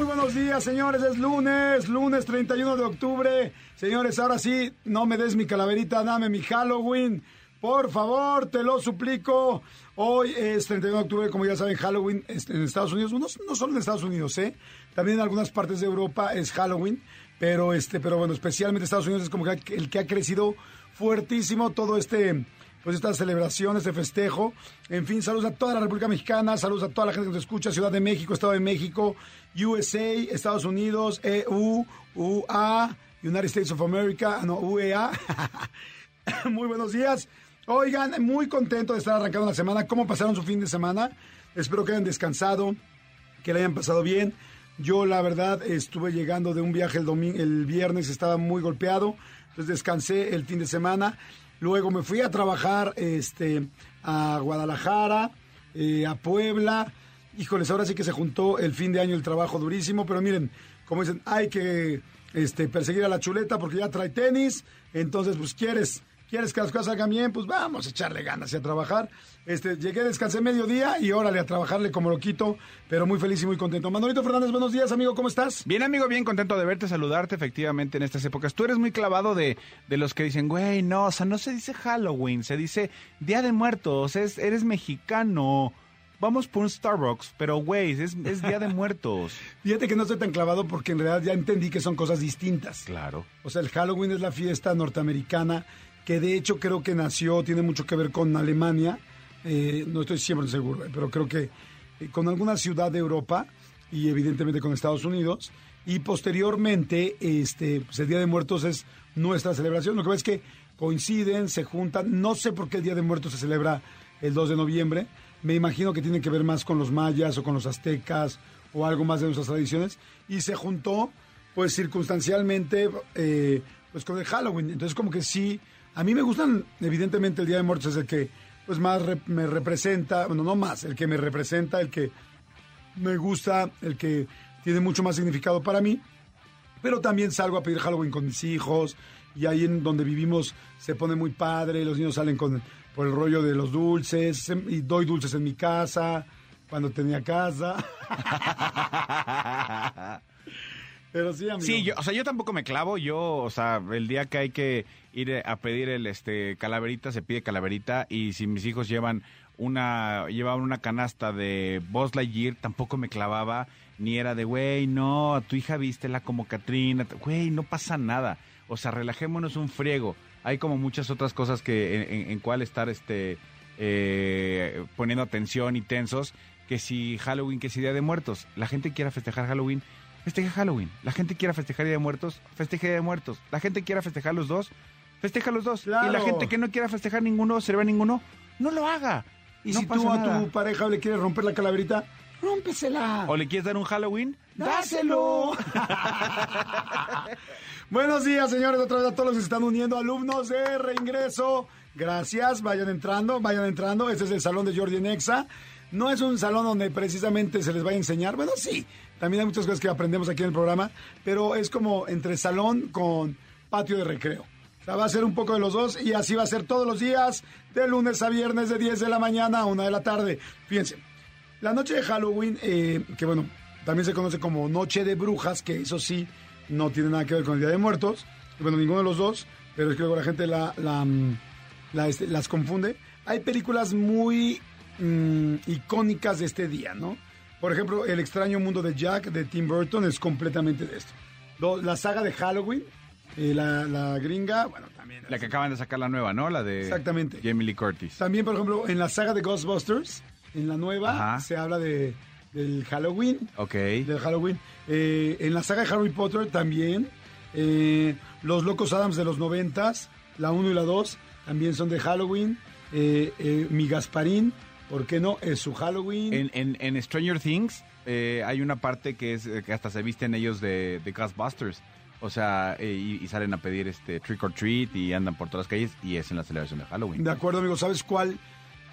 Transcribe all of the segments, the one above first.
Muy, buenos días, señores. Es lunes, lunes 31 de octubre. Señores, ahora sí, no me des mi calaverita, dame mi Halloween. Por favor, te lo suplico. Hoy es 31 de octubre, como ya saben, Halloween en Estados Unidos. No, no solo en Estados Unidos, ¿eh? También en algunas partes de Europa es Halloween. Pero, este, pero bueno, especialmente Estados Unidos es como que el que ha crecido fuertísimo todo este pues esta celebración, este festejo. En fin, saludos a toda la República Mexicana, saludos a toda la gente que nos escucha, Ciudad de México, Estado de México, USA, Estados Unidos, EU, UA, United States of America, no, UEA. muy buenos días. Oigan, muy contento de estar arrancando la semana. ¿Cómo pasaron su fin de semana? Espero que hayan descansado, que le hayan pasado bien. Yo, la verdad, estuve llegando de un viaje el, domingo, el viernes, estaba muy golpeado, entonces descansé el fin de semana. Luego me fui a trabajar este, a Guadalajara, eh, a Puebla. Híjoles, ahora sí que se juntó el fin de año el trabajo durísimo, pero miren, como dicen, hay que este, perseguir a la chuleta porque ya trae tenis, entonces pues quieres quieres que las cosas salgan bien, pues vamos a echarle ganas y a trabajar. Este, llegué, descansé mediodía y órale a trabajarle como lo quito, pero muy feliz y muy contento. Manolito Fernández, buenos días, amigo, ¿cómo estás? Bien, amigo, bien contento de verte, saludarte efectivamente en estas épocas. Tú eres muy clavado de, de los que dicen, güey, no, o sea, no se dice Halloween, se dice Día de Muertos, es, eres mexicano. Vamos por un Starbucks, pero güey, es, es Día de Muertos. Fíjate que no estoy tan clavado porque en realidad ya entendí que son cosas distintas. Claro. O sea, el Halloween es la fiesta norteamericana que de hecho creo que nació, tiene mucho que ver con Alemania, eh, no estoy siempre seguro, eh, pero creo que eh, con alguna ciudad de Europa y evidentemente con Estados Unidos. Y posteriormente, este, pues el Día de Muertos es nuestra celebración. Lo que pasa es que coinciden, se juntan. No sé por qué el Día de Muertos se celebra el 2 de noviembre. Me imagino que tiene que ver más con los mayas o con los aztecas o algo más de nuestras tradiciones. Y se juntó, pues circunstancialmente, pues con el Halloween. Entonces como que sí a mí me gustan, evidentemente, el Día de Muertos es el que pues más me representa, bueno, no más, el que me representa, el que me gusta, el que tiene mucho más significado para mí. Pero también salgo a pedir Halloween con mis hijos y ahí en donde vivimos se pone muy padre, los niños salen con por el rollo de los dulces y doy dulces en mi casa cuando tenía casa. Pero sí, amigo. Sí, yo, o sea, yo tampoco me clavo. Yo, o sea, el día que hay que ir a pedir el este calaverita, se pide calaverita. Y si mis hijos llevan una, llevaban una canasta de Buzz Lightyear, tampoco me clavaba. Ni era de, güey, no, tu hija vístela como Katrina. Güey, no pasa nada. O sea, relajémonos un friego. Hay como muchas otras cosas que en, en, cual estar este eh, poniendo atención y tensos. Que si Halloween, que si Día de Muertos. La gente quiera festejar Halloween festeja Halloween. La gente quiera festejar Día de Muertos, festeje Día de Muertos. La gente quiera festejar los dos, festeja los dos. Y la gente que no quiera festejar ninguno, celebrar ninguno, no lo haga. Y si tú a tu pareja le quieres romper la calaverita, rómpesela. ¿O le quieres dar un Halloween? ¡Dáselo! Buenos días, señores. Otra vez a todos los que se están uniendo, alumnos de reingreso. Gracias, vayan entrando, vayan entrando. Este es el salón de Jordi Nexa. No es un salón donde precisamente se les va a enseñar. Bueno, sí, también hay muchas cosas que aprendemos aquí en el programa, pero es como entre salón con patio de recreo. O sea, va a ser un poco de los dos y así va a ser todos los días, de lunes a viernes, de 10 de la mañana a 1 de la tarde. Fíjense, la noche de Halloween, eh, que bueno, también se conoce como Noche de Brujas, que eso sí, no tiene nada que ver con el Día de Muertos. Bueno, ninguno de los dos, pero es que luego la gente la, mm, este, las confunde. Hay películas muy Mm, icónicas de este día, ¿no? Por ejemplo, El extraño mundo de Jack de Tim Burton es completamente de esto. la saga de Halloween, eh, la, gringa, bueno, también. La que acaban de sacar la nueva, ¿no? La de Exactamente. Jamie Lee Curtis. También, por ejemplo, en la saga de Ghostbusters, en la nueva, se habla de, del Halloween. Ok. Del Halloween. Eh, en la saga de Harry Potter también. Eh, los Locos Adams de los noventas, la 1 y la 2, también son de Halloween. Mi Gasparín ¿Por qué no? Es su Halloween. En, en, en Stranger Things eh, hay una parte que es eh, que hasta se visten ellos de, de Ghostbusters. O sea, eh, y, y salen a pedir este trick or treat y andan por todas las calles y es en la celebración de Halloween. De acuerdo, amigo. ¿Sabes cuál?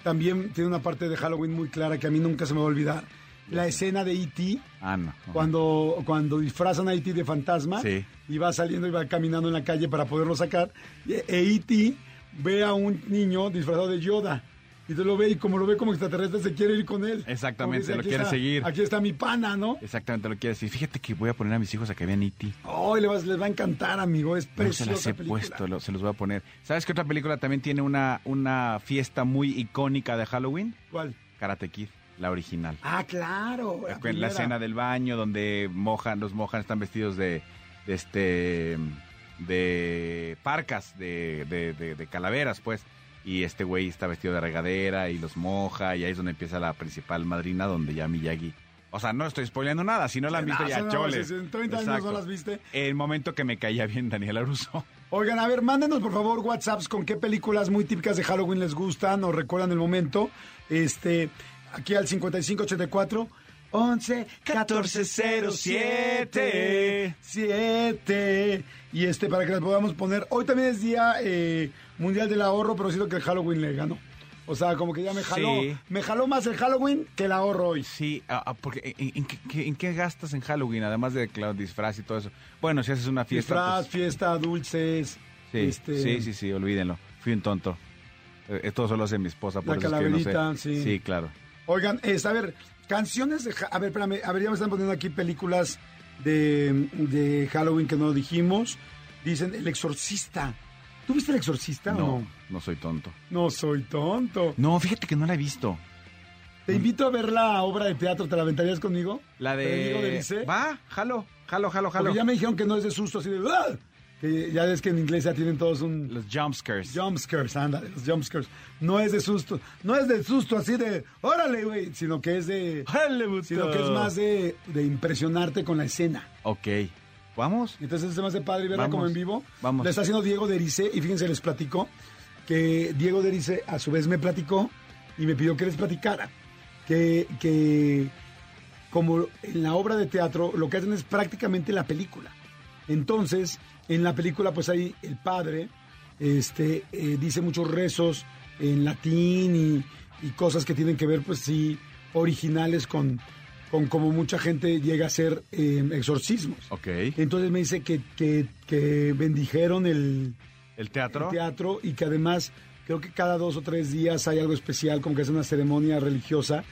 También tiene una parte de Halloween muy clara que a mí nunca se me va a olvidar. La escena de E.T. Ah, no. Cuando, cuando disfrazan a E.T. de fantasma Sí. y va saliendo y va caminando en la calle para poderlo sacar. E E.T. ve a un niño disfrazado de Yoda. Y te lo ve y como lo ve como extraterrestre se quiere ir con él. Exactamente, dice, lo "Aquí quiere está- seguir". Aquí está mi pana, ¿no? Exactamente lo que quiero decir. Fíjate que voy a poner a mis hijos a que vean E.T. Hoy les, les va a encantar, amigo. Es No se preciosa las he película. puesto, lo- se los voy a poner. ¿Sabes qué otra película también tiene una, una fiesta muy icónica de Halloween? ¿Cuál? Karate Kid, la original. Ah, claro. La, la escena del baño donde mojan, los mojan están vestidos de, de este de parcas, de, de, de- de calaveras, pues. Y este güey está vestido de regadera y los moja, y ahí es donde empieza la principal madrina, donde ya Miyagi. O sea, no estoy spoileando nada, si no la han visto No, ya, no, en 30 años no las viste. El momento que me caía bien Daniela Russo. Oigan, a ver, mándenos por favor WhatsApps con qué películas muy típicas de Halloween les gustan o recuerdan el momento. Este, aquí al 5584 11 14 07 7 y este para que les podamos poner. Hoy también es día eh, mundial del ahorro, pero siento que el Halloween le ganó. O sea, como que ya me jaló, Sí. me jaló más el Halloween que el ahorro hoy. Sí, ah, ah, porque ¿en, en qué- qué, en qué gastas en Halloween? Además de claro, disfraz y todo eso. Bueno, si haces una fiesta. Disfraz, pues, fiesta, dulces. sí, este, sí, sí, sí, olvídenlo. Fui un tonto. Eh, Esto solo hace mi esposa, por La eso es que no sé. calaverita, sí. Sí, claro. Oigan, es, a ver, canciones de... A ver, espérame, a ver, ya me están poniendo aquí películas de, de Halloween que no dijimos. Dicen El Exorcista. ¿Tú viste El Exorcista o No, no? no soy tonto. No soy tonto. No, fíjate que no la he visto. Te invito a ver la obra de teatro, ¿te la aventarías conmigo? La ¿Te digo de... Lice? Va, jalo, jalo, jalo, jalo. Porque ya me dijeron que no es de susto, así de... ¡Ah! Que ya ves que en inglés ya tienen todos un... Los jumpscares. Jump scares, ándale, los jump scares. No es de susto, no es de susto así de, órale, güey, sino que es de... Sino que es más de, de impresionarte con la escena. Ok. ¿Vamos? Entonces se me hace padre verla Vamos, como en vivo. vamos. La está haciendo Diego Derice y fíjense, les platico que Diego Derice a su vez me platicó y me pidió que les platicara que, que como en la obra de teatro lo que hacen es prácticamente la película. Entonces, en la película pues ahí el padre este, eh, dice muchos rezos en latín y, y cosas que tienen que ver pues sí originales con, con como mucha gente llega a hacer eh, exorcismos. Ok. Entonces me dice que, que, que bendijeron el, ¿El teatro? el teatro y que además creo que cada dos o tres días hay algo especial, como que es una ceremonia religiosa,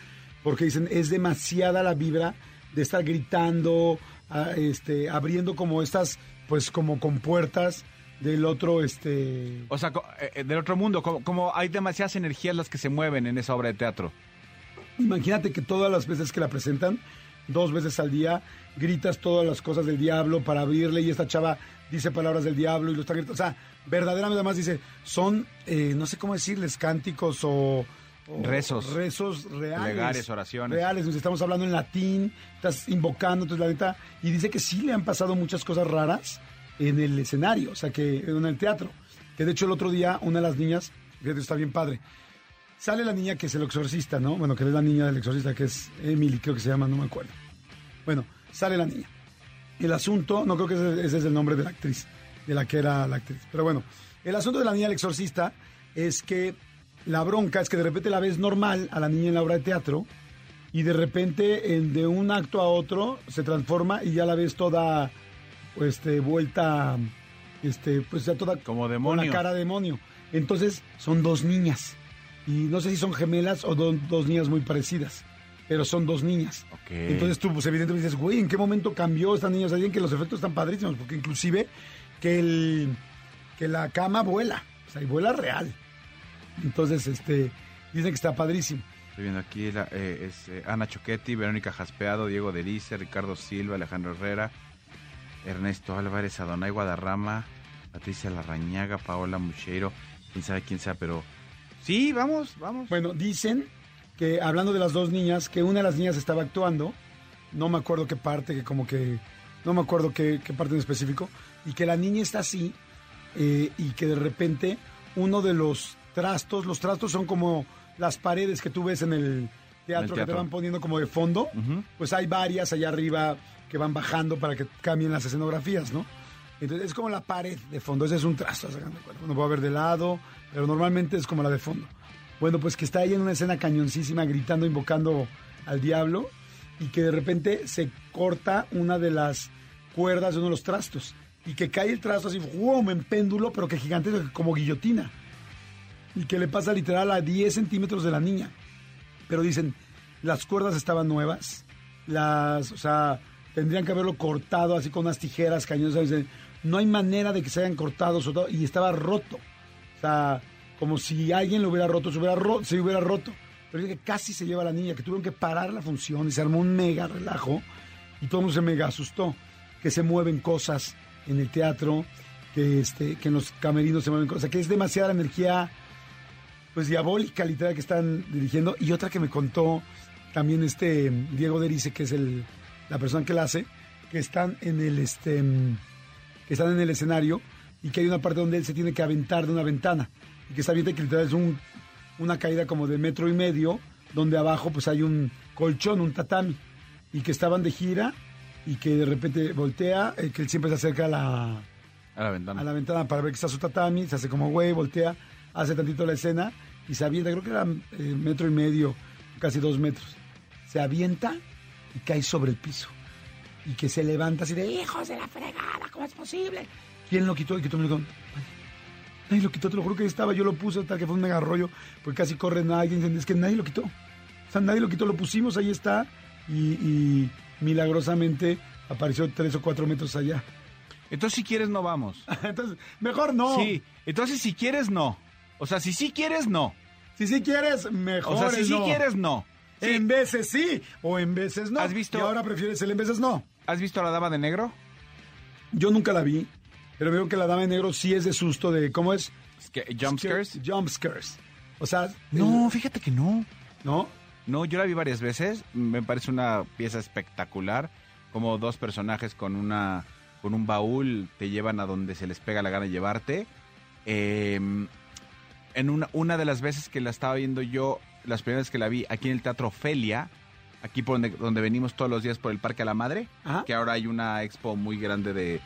porque dicen es demasiada la vibra de estar gritando, a- este, abriendo como estas, pues como con puertas del otro, este, O sea, eh, eh, del otro mundo, como, como hay demasiadas energías las que se mueven en esa obra de teatro. Imagínate que todas las veces que la presentan, dos veces al día, gritas todas las cosas del diablo para abrirle y esta chava dice palabras del diablo y lo está gritando. O sea, verdaderamente además dice, son, eh, no sé cómo decirles, cánticos o... o Rezos. Rezos reales. Plegares, oraciones. Reales, nos estamos hablando en latín, estás invocando, entonces la neta, y dice que sí le han pasado muchas cosas raras en el escenario, o sea, que en el teatro. Que de hecho el otro día una de las niñas, fíjate, está bien padre, Sale la niña que es el exorcista, ¿no? Bueno, que es la niña del exorcista, que es Emily, creo que se llama, no me acuerdo. Bueno, sale la niña. El asunto, no creo que ese, ese es el nombre de la actriz, de la que era la actriz. Pero bueno, el asunto de la niña del exorcista es que la bronca es que de repente la ves normal a la niña en la obra de teatro y de repente en- de un acto a otro se transforma y ya la ves toda este, vuelta, este, pues ya toda Como con demonio. la cara de demonio. Entonces son dos niñas. Y no sé si son gemelas o do- dos niñas muy parecidas. Pero son dos niñas. Entonces tú, pues evidentemente dices, güey, ¿en qué momento cambió esta niña? O sea, dicen que los efectos están padrísimos, porque inclusive que, el, que la cama vuela. O sea, y vuela real. Entonces, este, dicen que está padrísimo. Estoy viendo aquí, la, eh, es eh, Ana Choquetti, Verónica Jaspeado, Diego Delice, Ricardo Silva, Alejandro Herrera, Ernesto Álvarez, Adonai Guadarrama, Patricia Larrañaga, Paola Mucheiro, quién sabe quién sea, pero sí, vamos, vamos. Bueno, dicen que hablando de las dos niñas, que una de las niñas estaba actuando, no me acuerdo qué parte, que como que, no me acuerdo qué, qué parte en específico, y que la niña está así, eh, y que de repente uno de los trastos, los trastos son como las paredes que tú ves en el teatro, que te van poniendo como de fondo, pues hay varias allá arriba que van bajando para que cambien las escenografías, ¿no? Entonces es como la pared de fondo, ese es un cuenta. Uno puede ver de lado, pero normalmente es como la de fondo. Bueno, pues que está ahí en una escena cañoncísima gritando, invocando al diablo y que de repente se corta una de las cuerdas de uno de los trastos y que cae el trasto así, ¡fum! en péndulo, pero que gigantesco, como guillotina. Y que le pasa literal a 10 centímetros de la niña. Pero dicen, las cuerdas estaban nuevas, las, o sea, tendrían que haberlo cortado así con unas tijeras cañosas. Dicen, no hay manera de que se hayan cortado, y estaba roto. O sea, como si alguien lo hubiera roto, se hubiera, ro- se hubiera roto. Pero que casi se lleva la niña, que tuvieron que parar la función y se armó un mega relajo y todo el mundo se mega asustó. Que se mueven cosas en el teatro, que, este, que en los camerinos se mueven cosas, que es demasiada energía pues diabólica literal que están dirigiendo y otra que me contó también este Diego Derice que es el la persona que la hace que están en el este que están en el escenario y que hay una parte donde él se tiene que aventar de una ventana y que está bien que literal es un, una caída como de metro y medio donde abajo pues hay un colchón un tatami y que estaban de gira y que de repente voltea eh, que él siempre se acerca a la A la ventana. a la ventana para ver que está su tatami, se hace como güey, voltea, hace tantito la escena y se avienta, creo que era eh, metro y medio, casi dos metros. Se avienta y cae sobre el piso. Y que se levanta así de hijos de la fregada, ¿cómo es posible? ¿Quién lo quitó? Y que todo el mundo nadie lo quitó, te lo juro que ahí estaba, yo lo puse hasta que fue un mega rollo, porque casi corre nadie, es que nadie lo quitó. O sea, nadie lo quitó, lo pusimos, ahí está, y, y milagrosamente apareció tres o cuatro metros allá. Entonces, si quieres, no vamos. Entonces, mejor no. Sí, entonces si quieres, no. O sea, si sí quieres, no. Si sí quieres, mejor O sea, si sí no. quieres, no. Sí. En veces sí, o en veces no. ¿Has visto- Y ahora prefieres el en veces no. ¿Has visto a la dama de negro? Yo nunca la vi, pero veo que la dama de negro sí es de susto de, ¿cómo es? ¿Jump scares? Jump scares. O sea, No, el- fíjate que no. ¿no? No, yo la vi varias veces. Me parece una pieza espectacular. Como dos personajes con una con un baúl te llevan a donde se les pega la gana de llevarte. Eh, en una, una de las veces que la estaba viendo yo, las primeras que la vi aquí en el Teatro Ofelia, aquí por donde, donde venimos todos los días por el Parque a la Madre, Ajá. que ahora hay una expo muy grande de,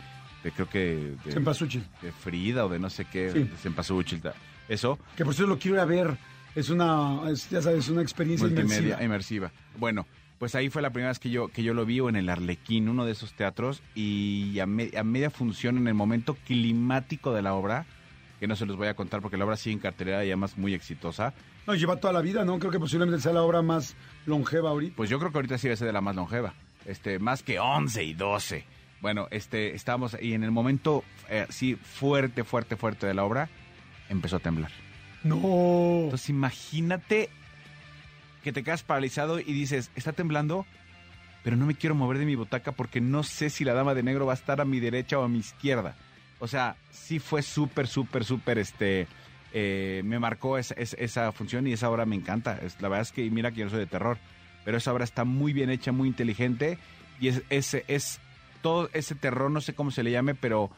de creo que de, Cempasúchil. de Frida o de no sé qué, Sí. de Cempasúchil, Eso. Que por cierto lo quiero ir a ver. Es una, es, ya sabes, una experiencia inmersiva. inmersiva. Bueno, pues ahí fue la primera vez que yo, que yo lo vi o en el Arlequín, uno de esos teatros, y a, me- a media función en el momento climático de la obra, que no se los voy a contar porque la obra sigue en cartelera y además muy exitosa, No, lleva toda la vida, ¿no? Creo que posiblemente sea la obra más longeva ahorita. pues yo creo que ahorita sí va a ser de la más longeva, este, más que 11 y 12. Bueno, este, estábamos y en el momento, eh, sí, fuerte, fuerte, fuerte de la obra, empezó a temblar. No. Entonces imagínate que te quedas paralizado y dices, está temblando, pero no me quiero mover de mi butaca porque no sé si la dama de negro va a estar a mi derecha o a mi izquierda. O sea, sí fue súper, súper, súper, este, eh, me marcó esa, esa- esa función y esa obra me encanta. Es, la verdad es que mira que yo no soy de terror, pero esa obra está muy bien hecha, muy inteligente y es, es, es todo ese terror, no sé cómo se le llame, pero,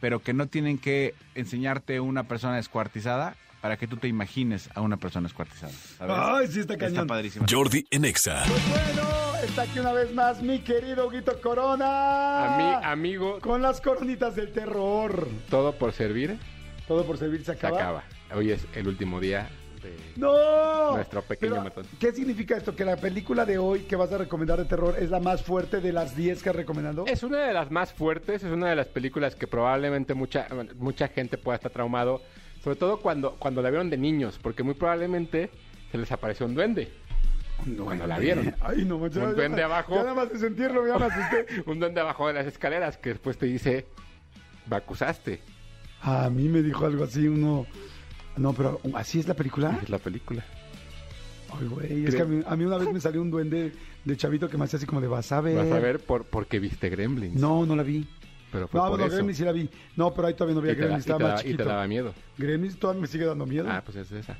pero que no tienen que enseñarte una persona descuartizada para que tú te imagines a una persona descuartizada. ¿sabes? Ay, sí está Está cañón. padrísimo. Jordi en Exa. Pues bueno, está aquí una vez más mi querido Huguito Corona. Ami- amigo, Con las coronitas del terror. todo por servir Todo por servir se se acaba. acaba. Hoy es el último día de... ¡No! Nuestro pequeño Pero, matón. ¿Qué significa esto? ¿Que la película de hoy que vas a recomendar de terror es la más fuerte de las 10 que has recomendado? Es una de las más fuertes, es una de las películas que probablemente mucha, mucha gente pueda estar traumado, sobre todo cuando, cuando la vieron de niños, porque muy probablemente se les apareció un duende. Cuando la vieron. Ay, no, manches, Un duende ya- abajo. Ya nada más de sentirlo, ya me asusté. un duende abajo de las escaleras que después te dice, me acusaste. A mí me dijo algo así, uno... No, pero ¿así es la película? Es la película. Ay, güey, es que a mí, a mí una vez me salió un duende de chavito que me hacía así como de, vas a ver. Vas a ver por, porque viste Gremlins. No, no la vi. pero fue No, por no, eso. Gremlins sí la vi. No, pero ahí todavía no da- Gremlins, y te estaba más da- y te chiquito. daba miedo. Gremlins todavía me sigue dando miedo. Ah, pues es esa.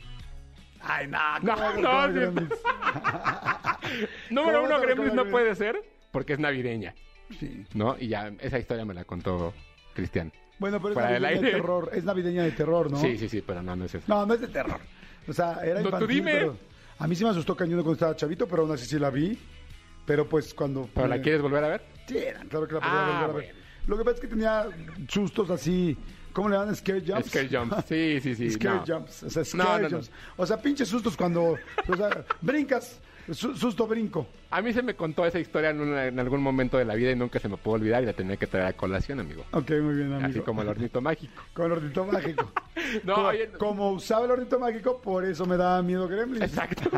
Ay, no, No, ¿cómo no. Gremlins? Número ¿Cómo uno, Gremlins no puede ser porque es navideña, Sí. ¿no? Y ya esa historia me la contó Cristian. Bueno, pero es navideña de aire. terror. Es navideña de terror, ¿no? Sí, sí, sí, pero no, no es eso. No, no es de terror. O sea, era No, tú infantil, dime. pero a mí sí me asustó cañón cuando estaba chavito, pero aún así sí la vi. Pero pues cuando... ¿Pero la quieres volver a ver? Sí, claro que la podía Ah, volver a ver. bueno. Lo que pasa es que tenía sustos así... ¿Cómo le llaman? Scare jumps. Scare jumps. Sí, sí, sí. Scare no. jumps. O sea, scare no, no. jumps. O sea, pinches sustos cuando... O sea, brincas. su- susto brinco. A mí se me contó esa historia en, una- en algún momento de la vida y nunca se me pudo olvidar y la tenía que traer a colación, amigo. Ok, muy bien, amigo. Así como el hornito mágico. Con el hornito mágico. No, como, oye, como usaba el hornito mágico, por eso me daba miedo Gremlins. Exacto.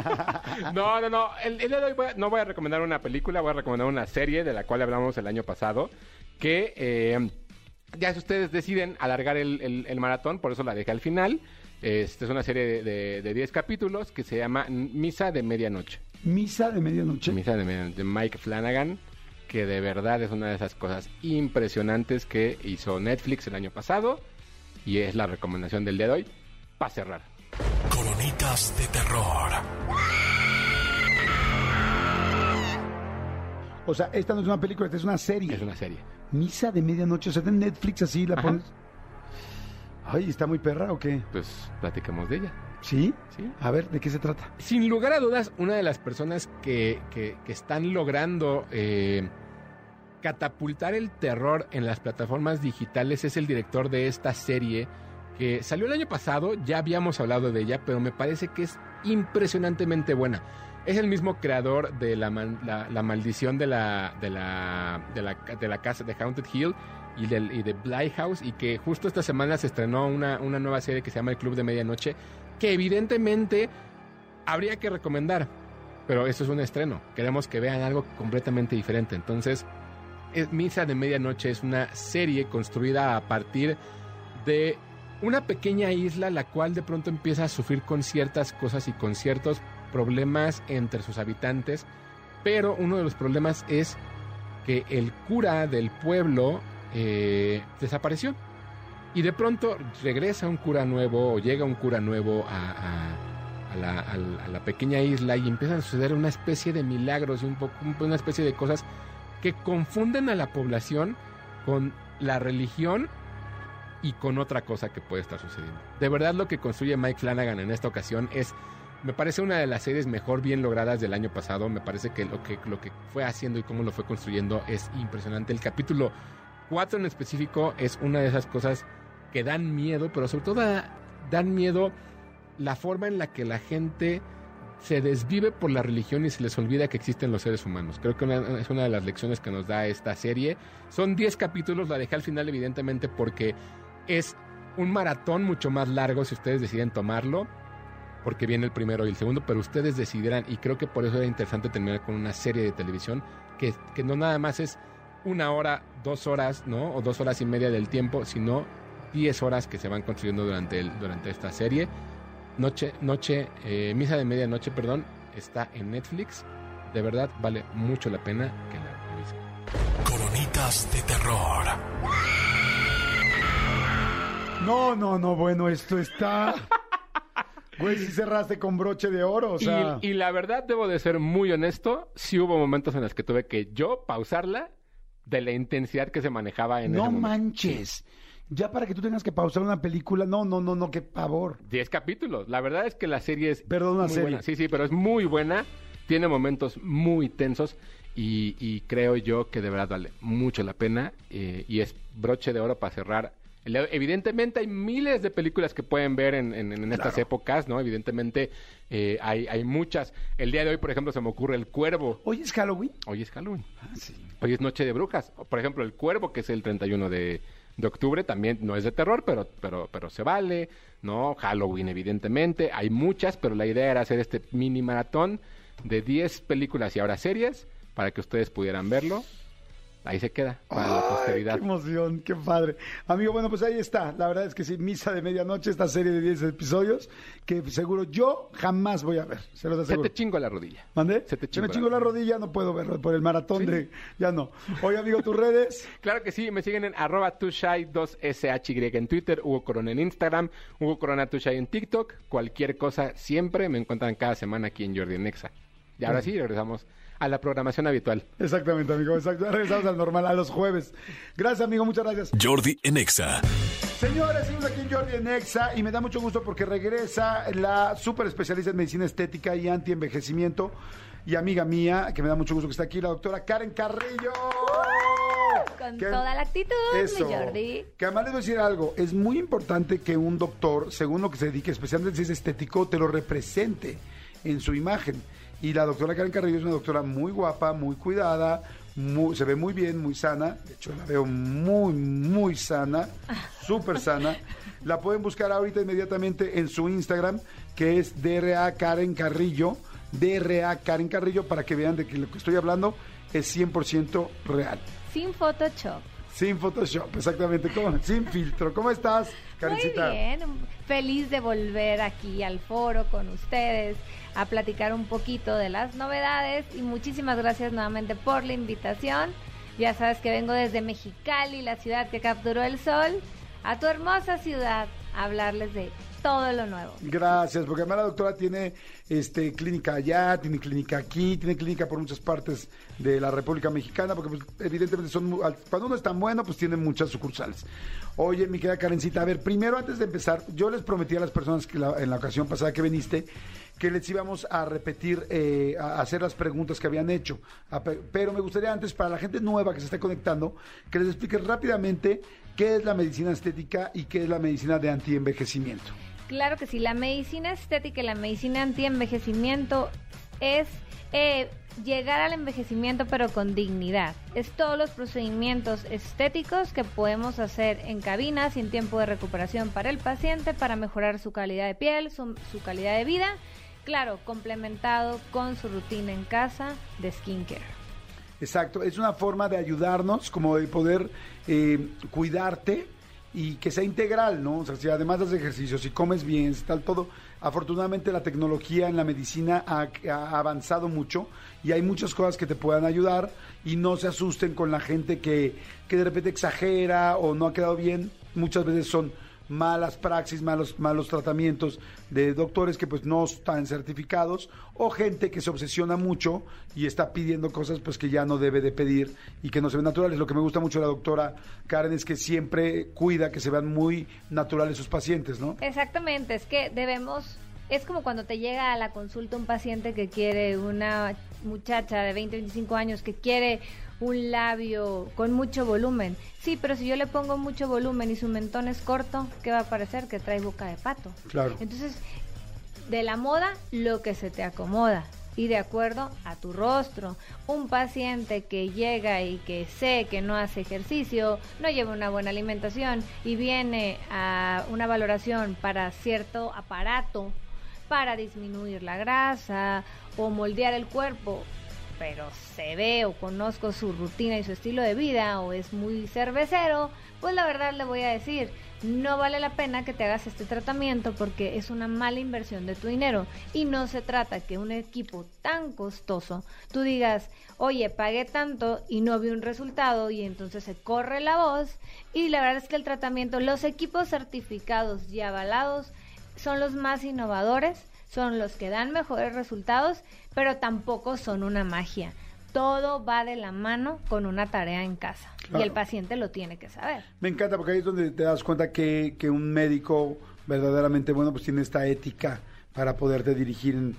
No, no, no. El, el día de hoy voy a- no voy a recomendar una película, voy a recomendar una serie de la cual hablamos el año pasado. Que eh, ya si ustedes deciden alargar el, el- el maratón, por eso la dejé al final. Esta es una serie de- de de 10 capítulos que se llama Misa de Medianoche. Misa de medianoche. Misa de Medianoche de Mike Flanagan, que de verdad es una de esas cosas impresionantes que hizo Netflix el año pasado. Y es la recomendación del día de hoy para cerrar. Coronitas de terror. O sea, esta no es una película, esta es una serie. Es una serie. Misa de medianoche. O sea, en Netflix así, la Ajá. pones. Ay, ¿está muy perra o qué? Pues platicamos de ella. ¿Sí? Sí. A ver, ¿de qué se trata? Sin lugar a dudas, una de las personas que, que- que están logrando eh, catapultar el terror en las plataformas digitales es el director de esta serie que salió el año pasado, ya habíamos hablado de ella, pero me parece que es impresionantemente buena. Es el mismo creador de la, maldición de la, de, la, casa de Haunted Hill y, y de Bly House y que justo esta semana se estrenó una, nueva serie que se llama El Club de Medianoche que evidentemente habría que recomendar. Pero esto es un estreno. Queremos que vean algo completamente diferente. Entonces, es- Misa de Medianoche es una serie construida a partir de una pequeña isla la cual de pronto empieza a sufrir con ciertas cosas y con ciertos problemas entre sus habitantes. Pero uno de los problemas es que el cura del pueblo eh, desapareció. Y de pronto regresa un cura nuevo o llega un cura nuevo a, la, pequeña isla y empiezan a suceder una especie de milagros y un poco, un- una especie de cosas que confunden a la población con la religión y con otra cosa que puede estar sucediendo. De verdad lo que construye Mike Flanagan en esta ocasión es, me parece una de las series mejor bien logradas del año pasado. Me parece que lo que, lo que fue haciendo y cómo lo fue construyendo es impresionante. El capítulo 4 en específico es una de esas cosas que dan miedo, pero sobre todo da- dan miedo la forma en la que la gente se desvive por la religión y se les olvida que existen los seres humanos. Creo que es una de las lecciones que nos da esta serie. Son 10 capítulos, la dejé al final evidentemente porque es un maratón mucho más largo si ustedes deciden tomarlo, porque viene el primero y el segundo, pero ustedes decidirán, y creo que por eso era interesante terminar con una serie de televisión que, que no nada más es una hora, dos horas, ¿no? O dos horas y media del tiempo, sino 10 horas que se van construyendo durante, el, durante esta serie. Noche, noche, eh, misa de medianoche, perdón, está en Netflix. De verdad vale mucho la pena que la revisen. Coronitas de terror. No, no, no, bueno, esto está. Güey, si cerraste con broche de oro, o Y- sea. y, la verdad, debo de ser muy honesto, sí hubo momentos en los que tuve que yo pausarla de la intensidad que se manejaba en ese no momento. manches. Ya para que tú tengas que pausar una película, no, no, no, no, qué pavor. 10 capítulos. La verdad es que la serie es Perdón, muy serie. buena. Sí, sí, pero es muy buena. Tiene momentos muy tensos y, y creo yo que de verdad vale mucho la pena eh, y es broche de oro para cerrar. Evidentemente hay miles de películas que pueden ver en, en- en estas épocas, ¿no? Evidentemente eh, hay, hay muchas. El día de hoy, por ejemplo, se me ocurre El Cuervo. Hoy es Halloween. Hoy es Halloween. Ah, sí. Hoy es Noche de Brujas. Por ejemplo, El Cuervo, que es el 31 de, de octubre, también no es de terror, pero, pero, pero se vale, ¿no? Halloween, evidentemente. Hay muchas, pero la idea era hacer este mini maratón de 10 películas y ahora series para que ustedes pudieran verlo. Ahí se queda, para la posteridad. Qué emoción, qué padre. Amigo, bueno, pues ahí está. La verdad es que sí, Misa de Medianoche, esta serie de 10 episodios que seguro yo jamás voy a ver. Se los Se aseguro. te chingo la rodilla. ¿Mandé? se te me chingó chingo la la rodilla, no puedo verlo por el maratón de... Ya no. Oye, amigo, tus redes. Claro que sí, me siguen en arroba tushai2shy en Twitter, Hugo Corona en Instagram, Hugo Corona Tushai en TikTok, cualquier cosa siempre me encuentran cada semana aquí en Jordi Nexa. Y ahora sí, regresamos a la programación habitual. Exactamente, amigo. Exacto. Regresamos al normal, a los jueves. Gracias, amigo. Muchas gracias. Jordi en Exa. Señores, seguimos aquí en Jordi en Exa y me da mucho gusto porque regresa la super especialista en medicina estética y anti-envejecimiento y amiga mía, que me da mucho gusto que está aquí, la doctora Karen Carrillo. Con Que- toda la actitud, Eso. mi Jordi. Que además les voy a decir algo, es muy importante que un doctor, según lo que se dedique, especialmente si es estético, te lo represente en su imagen. Y la doctora Karen Carrillo es una doctora muy guapa, muy cuidada, muy- se ve muy bien, muy sana. De hecho, la veo muy, muy sana, súper sana. La pueden buscar ahorita inmediatamente en su Instagram, que es DRA Karen Carrillo, DRA Karen Carrillo, para que vean de que lo que estoy hablando es 100% real. Sin Photoshop. Sin Photoshop, exactamente, ¿cómo? sin filtro. ¿Cómo estás, Karencita? Muy bien, feliz de volver aquí al foro con ustedes a platicar un poquito de las novedades y muchísimas gracias nuevamente por la invitación. Ya sabes que vengo desde Mexicali, la ciudad que capturó el sol, a tu hermosa ciudad a hablarles de todo lo nuevo. Gracias, porque además la doctora tiene este clínica allá, tiene clínica aquí, tiene clínica por muchas partes de la República Mexicana, porque pues, evidentemente son cuando uno es tan bueno, pues tiene muchas sucursales. Oye, mi querida Karencita, a ver, primero antes de empezar, yo les prometí a las personas que en la ocasión pasada que viniste que les íbamos a repetir, eh, a hacer las preguntas que habían hecho. Pero me gustaría antes, para la gente nueva que se esté conectando, que les expliques rápidamente qué es la medicina estética y qué es la medicina de antienvejecimiento. Claro que sí, la medicina estética y la medicina anti-envejecimiento es eh, llegar al envejecimiento pero con dignidad. Es todos los procedimientos estéticos que podemos hacer en cabina sin tiempo de recuperación para el paciente para mejorar su calidad de piel, su, su calidad de vida. Claro, complementado con su rutina en casa de skincare. Exacto, es una forma de ayudarnos, como de poder eh, cuidarte y que sea integral, ¿no? O sea, si además haces ejercicio, si comes bien, si tal, todo. Afortunadamente la tecnología en la medicina ha, ha avanzado mucho y hay muchas cosas que te puedan ayudar y no se asusten con la gente que, que de repente exagera o no ha quedado bien. Muchas veces son malas praxis, malos, malos tratamientos de doctores que pues no están certificados o gente que se obsesiona mucho y está pidiendo cosas pues que ya no debe de pedir y que no se ven naturales. Lo que me gusta mucho de la doctora Karen es que siempre cuida que se vean muy naturales sus pacientes, ¿no? Exactamente, es que debemos, es como cuando te llega a la consulta un paciente que quiere, una muchacha de 20, 25 años que quiere un labio con mucho volumen. Sí, pero si yo le pongo mucho volumen y su mentón es corto, ¿qué va a parecer? Que trae boca de pato. Claro. Entonces, de la moda, lo que se te acomoda. Y de acuerdo a tu rostro, un paciente que llega y que sé que no hace ejercicio, no lleva una buena alimentación y viene a una valoración para cierto aparato para disminuir la grasa o moldear el cuerpo, pero se ve o conozco su rutina y su estilo de vida o es muy cervecero, pues la verdad le voy a decir, no vale la pena que te hagas este tratamiento porque es una mala inversión de tu dinero. Y no se trata que un equipo tan costoso tú digas, oye, pagué tanto y no vi un resultado y entonces se corre la voz y la verdad es que el tratamiento, los equipos certificados y avalados son los más innovadores, son los que dan mejores resultados, pero tampoco son una magia. Todo va de la mano con una tarea en casa y Claro. el paciente lo tiene que saber. Me encanta porque ahí es donde te das cuenta que, que un médico verdaderamente bueno pues tiene esta ética para poderte dirigir en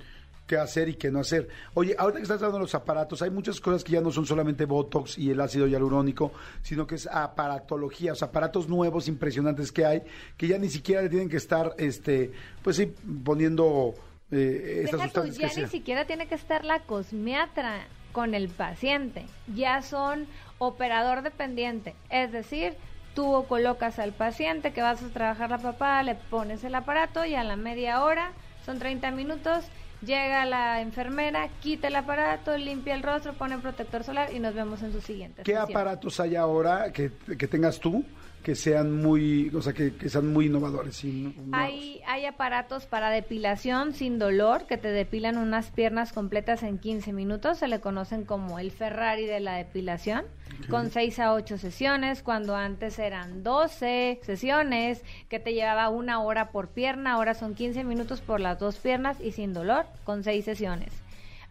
qué hacer y qué no hacer. Oye, ahorita que estás hablando de los aparatos, hay muchas cosas que ya no son solamente Botox y el ácido hialurónico, sino que es aparatología, o sea, aparatos nuevos, impresionantes que hay, que ya ni siquiera le tienen que estar, este, pues sí, poniendo eh, estas Deja tú, sustancias ya que ni siquiera tiene que estar la cosmiatra con el paciente. Ya son operador dependiente. Es decir, tú colocas al paciente que vas a trabajar la papá, le pones el aparato y a la media hora, son 30 minutos, llega la enfermera, quita el aparato, limpia el rostro, pone protector solar y nos vemos en su siguiente ¿Qué sesión. aparatos hay ahora que, que tengas tú que sean muy, o sea, que, que sean muy innovadores? Hay, hay aparatos para depilación sin dolor que te depilan unas piernas completas en 15 minutos. Se le conocen como el Ferrari de la depilación. Con 6 a 8 sesiones, cuando antes eran 12 sesiones, que te llevaba una hora por pierna. Ahora son 15 minutos por las dos piernas y sin dolor, con 6 sesiones.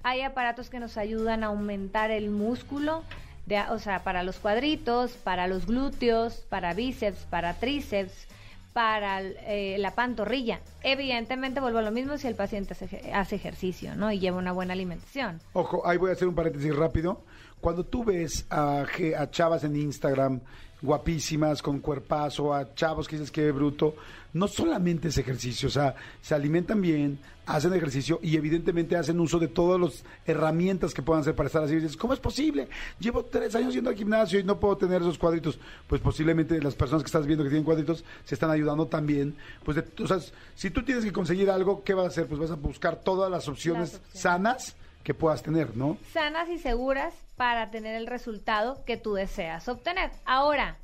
Hay aparatos que nos ayudan a aumentar el músculo, de, o sea, para los cuadritos, para los glúteos, para bíceps, para tríceps. para eh, la pantorrilla. Evidentemente vuelvo a lo mismo si el paciente hace, hace ejercicio, ¿no? Y lleva una buena alimentación. Ojo, ahí voy a hacer un paréntesis rápido. Cuando tú ves a, a chavas en Instagram guapísimas, con cuerpazo, a chavos que dices que bruto, no solamente es ejercicio, o sea, se alimentan bien, hacen ejercicio y evidentemente hacen uso de todas las herramientas que puedan hacer para estar así. Y dices, ¿cómo es posible? Llevo tres años yendo al gimnasio y no puedo tener esos cuadritos. Pues posiblemente las personas que estás viendo que tienen cuadritos se están ayudando también. Pues, de- o sea, si tú tienes que conseguir algo, ¿qué vas a hacer? Pues vas a buscar todas las opciones, Las opciones. sanas que puedas tener, ¿no? sanas y seguras para tener el resultado que tú deseas obtener. Ahora,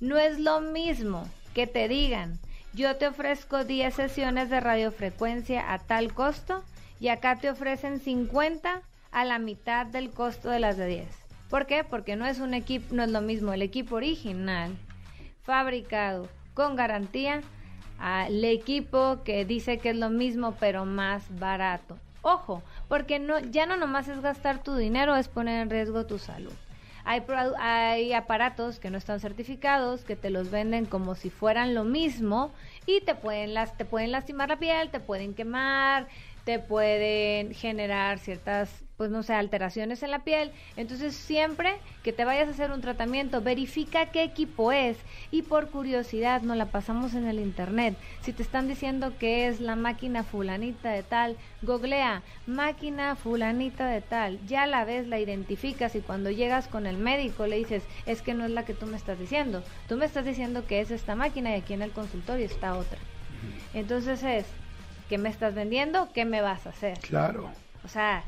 no es lo mismo que te digan, yo te ofrezco 10 sesiones de radiofrecuencia a tal costo y acá te ofrecen 50 a la mitad del costo de las de 10. ¿Por qué? Porque no es un equipo, no es lo mismo el equipo original, fabricado con garantía, al equipo que dice que es lo mismo pero más barato. Ojo, porque no, ya no nomás es gastar tu dinero, es poner en riesgo tu salud. Hay, hay aparatos que no están certificados, que te los venden como si fueran lo mismo y te pueden, las, te pueden lastimar la piel, te pueden quemar, te pueden generar ciertas, pues no sé, alteraciones en la piel. Entonces siempre que te vayas a hacer un tratamiento, verifica qué equipo es y por curiosidad no la pasamos en el internet. Si te están diciendo que es la máquina fulanita de tal, googlea máquina fulanita de tal, ya la ves, la identificas y cuando llegas con el médico le dices, es que no es la que tú me estás diciendo, tú me estás diciendo que es esta máquina y aquí en el consultorio está otra. Entonces es, ¿qué me estás vendiendo? ¿Qué me vas a hacer? Claro. O sea,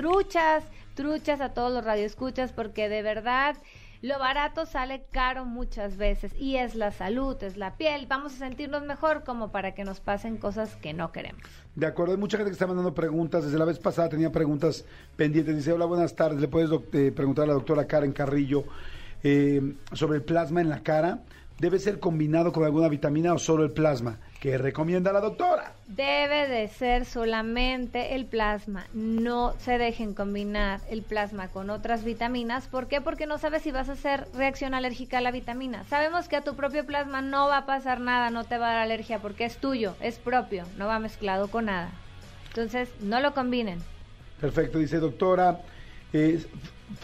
truchas, truchas a todos los radioescuchas porque de verdad lo barato sale caro muchas veces y es la salud, es la piel. Vamos a sentirnos mejor como para que nos pasen cosas que no queremos. De acuerdo, hay mucha gente que está mandando preguntas. Desde la vez pasada tenía preguntas pendientes. Dice, hola, buenas tardes. Le puedes eh, preguntar a la doctora Karen Carrillo eh, sobre el plasma en la cara. ¿Debe ser combinado con alguna vitamina o solo el plasma? ¿Qué recomienda la doctora? Debe de ser solamente el plasma. No se dejen combinar el plasma con otras vitaminas. ¿Por qué? Porque no sabes si vas a hacer reacción alérgica a la vitamina. Sabemos que a tu propio plasma no va a pasar nada, no te va a dar alergia porque es tuyo, es propio, no va mezclado con nada. Entonces, no lo combinen. Perfecto, dice doctora. Eh,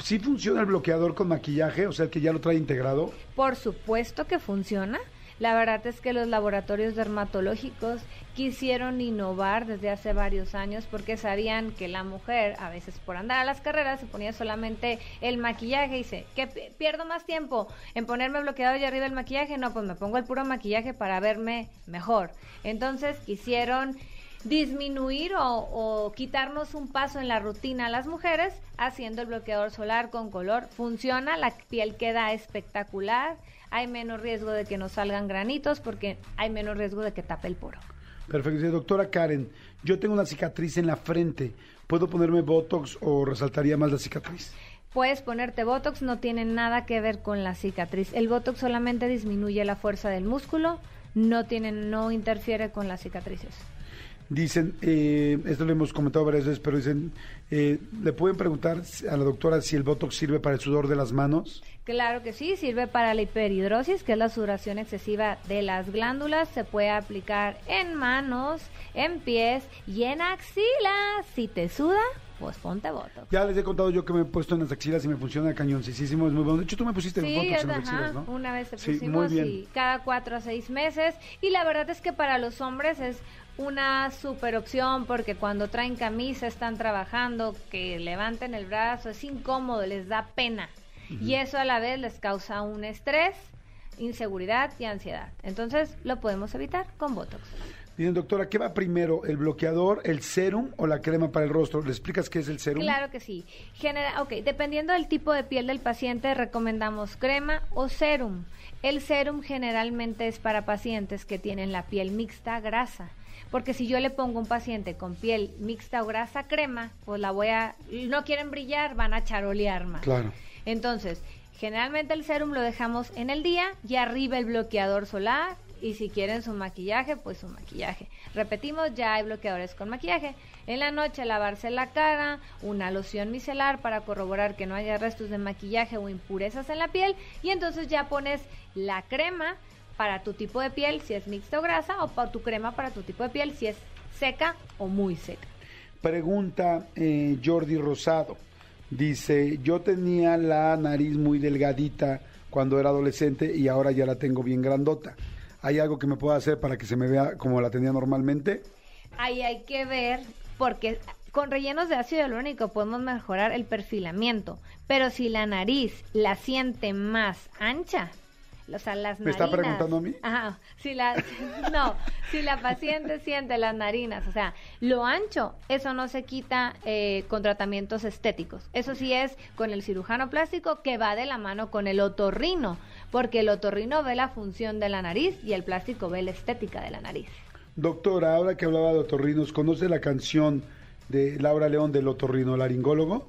¿Sí funciona el bloqueador con maquillaje? O sea, que ya lo trae integrado. Por supuesto que funciona. La verdad es que los laboratorios dermatológicos quisieron innovar desde hace varios años porque sabían que la mujer, a veces por andar a las carreras, se ponía solamente el maquillaje y dice, que pi- pierdo más tiempo en ponerme bloqueador y arriba el maquillaje. No, pues me pongo el puro maquillaje para verme mejor. Entonces quisieron disminuir o, o quitarnos un paso en la rutina a las mujeres haciendo el bloqueador solar con color. Funciona, la piel queda espectacular, hay menos riesgo de que nos salgan granitos porque hay menos riesgo de que tape el poro. Perfecto, doctora Karen. Yo tengo una cicatriz en la frente. ¿Puedo ponerme Botox o resaltaría más la cicatriz? Puedes ponerte Botox, no tiene nada que ver con la cicatriz. El Botox solamente disminuye la fuerza del músculo, no tiene, no interfiere con las cicatrices. Dicen, eh, esto lo hemos comentado varias veces, pero dicen, eh, ¿le pueden preguntar a la doctora si el Botox sirve para el sudor de las manos? Claro que sí, sirve para la hiperhidrosis, que es la sudoración excesiva de las glándulas. Se puede aplicar en manos, en pies y en axilas. Si te suda, pues ponte botox. Ya les he contado yo que me he puesto en las axilas y me funciona cañoncísimo, es muy bueno. De hecho, tú me pusiste Sí, Botox en las axilas, ¿no? una vez te Sí, muy pusimos bien. y cada cuatro a seis meses. Y la verdad es que para los hombres es una super opción porque cuando traen camisa, están trabajando, que levanten el brazo, es incómodo, les da pena. Y eso a la vez les causa un estrés, inseguridad y ansiedad. Entonces lo podemos evitar con Botox. Dicen, doctora, ¿qué va primero, el bloqueador, el serum o la crema para el rostro? ¿Le explicas qué es el serum? Claro que sí. Genera, ok, dependiendo del tipo de piel del paciente, recomendamos crema o serum. El serum generalmente es para pacientes que tienen la piel mixta grasa. Porque si yo le pongo un paciente con piel mixta o grasa crema, pues la voy a... No quieren brillar, van a charolear más. Claro. Entonces, generalmente el serum lo dejamos en el día y arriba el bloqueador solar. Y si quieren su maquillaje, pues su maquillaje. Repetimos, ya hay bloqueadores con maquillaje. En la noche lavarse la cara, una loción micelar para corroborar que no haya restos de maquillaje o impurezas en la piel. Y entonces ya pones la crema para tu tipo de piel si es mixta o grasa o para tu crema para tu tipo de piel si es seca o muy seca. Pregunta eh, Jordi Rosado. Dice, yo tenía la nariz muy delgadita cuando era adolescente y ahora ya la tengo bien grandota. ¿Hay algo que me pueda hacer para que se me vea como la tenía normalmente? Ahí hay que ver porque con rellenos de ácido hialurónico podemos mejorar el perfilamiento, pero si la nariz la siente más ancha, o sea, las ¿Me está preguntando a mí? Ajá, si la, no, si la paciente siente las narinas, o sea, lo ancho, eso no se quita eh, con tratamientos estéticos. Eso sí es con el cirujano plástico que va de la mano con el otorrino, porque el otorrino ve la función de la nariz y el plástico ve la estética de la nariz. Doctora, ahora que hablaba de otorrinos, ¿conoce la canción de Laura León del otorrino laringólogo?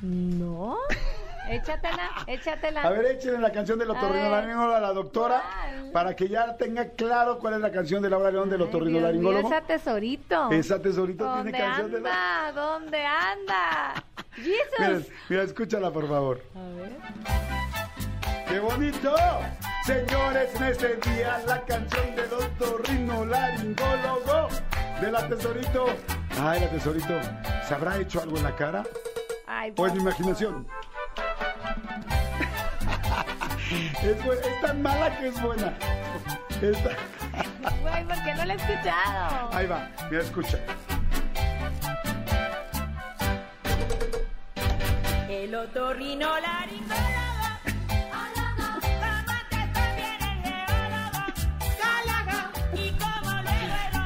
No. Échatela, échatela. A ver, échenle la canción del otorrinolaringólogo a la doctora ¿cuál? para que ya tenga claro cuál es la canción de Laura León del otorrinolaringólogo. Esa tesorito. Esa tesorito tiene ¿Dónde canción de la... anda? ¿Dónde anda? Jesus. Mira, mira, escúchala por favor. A ver. ¡Qué bonito! Señores, en este día la canción del otorrinolaringólogo de la tesorito. Ay, la tesorito, ¿se habrá hecho algo en la cara? Ay, ¿O es mi imaginación? Es, tan mala que es buena. Esta- Güey, ¿por qué no la he escuchado? Ahí va, mira, escucha. El luego el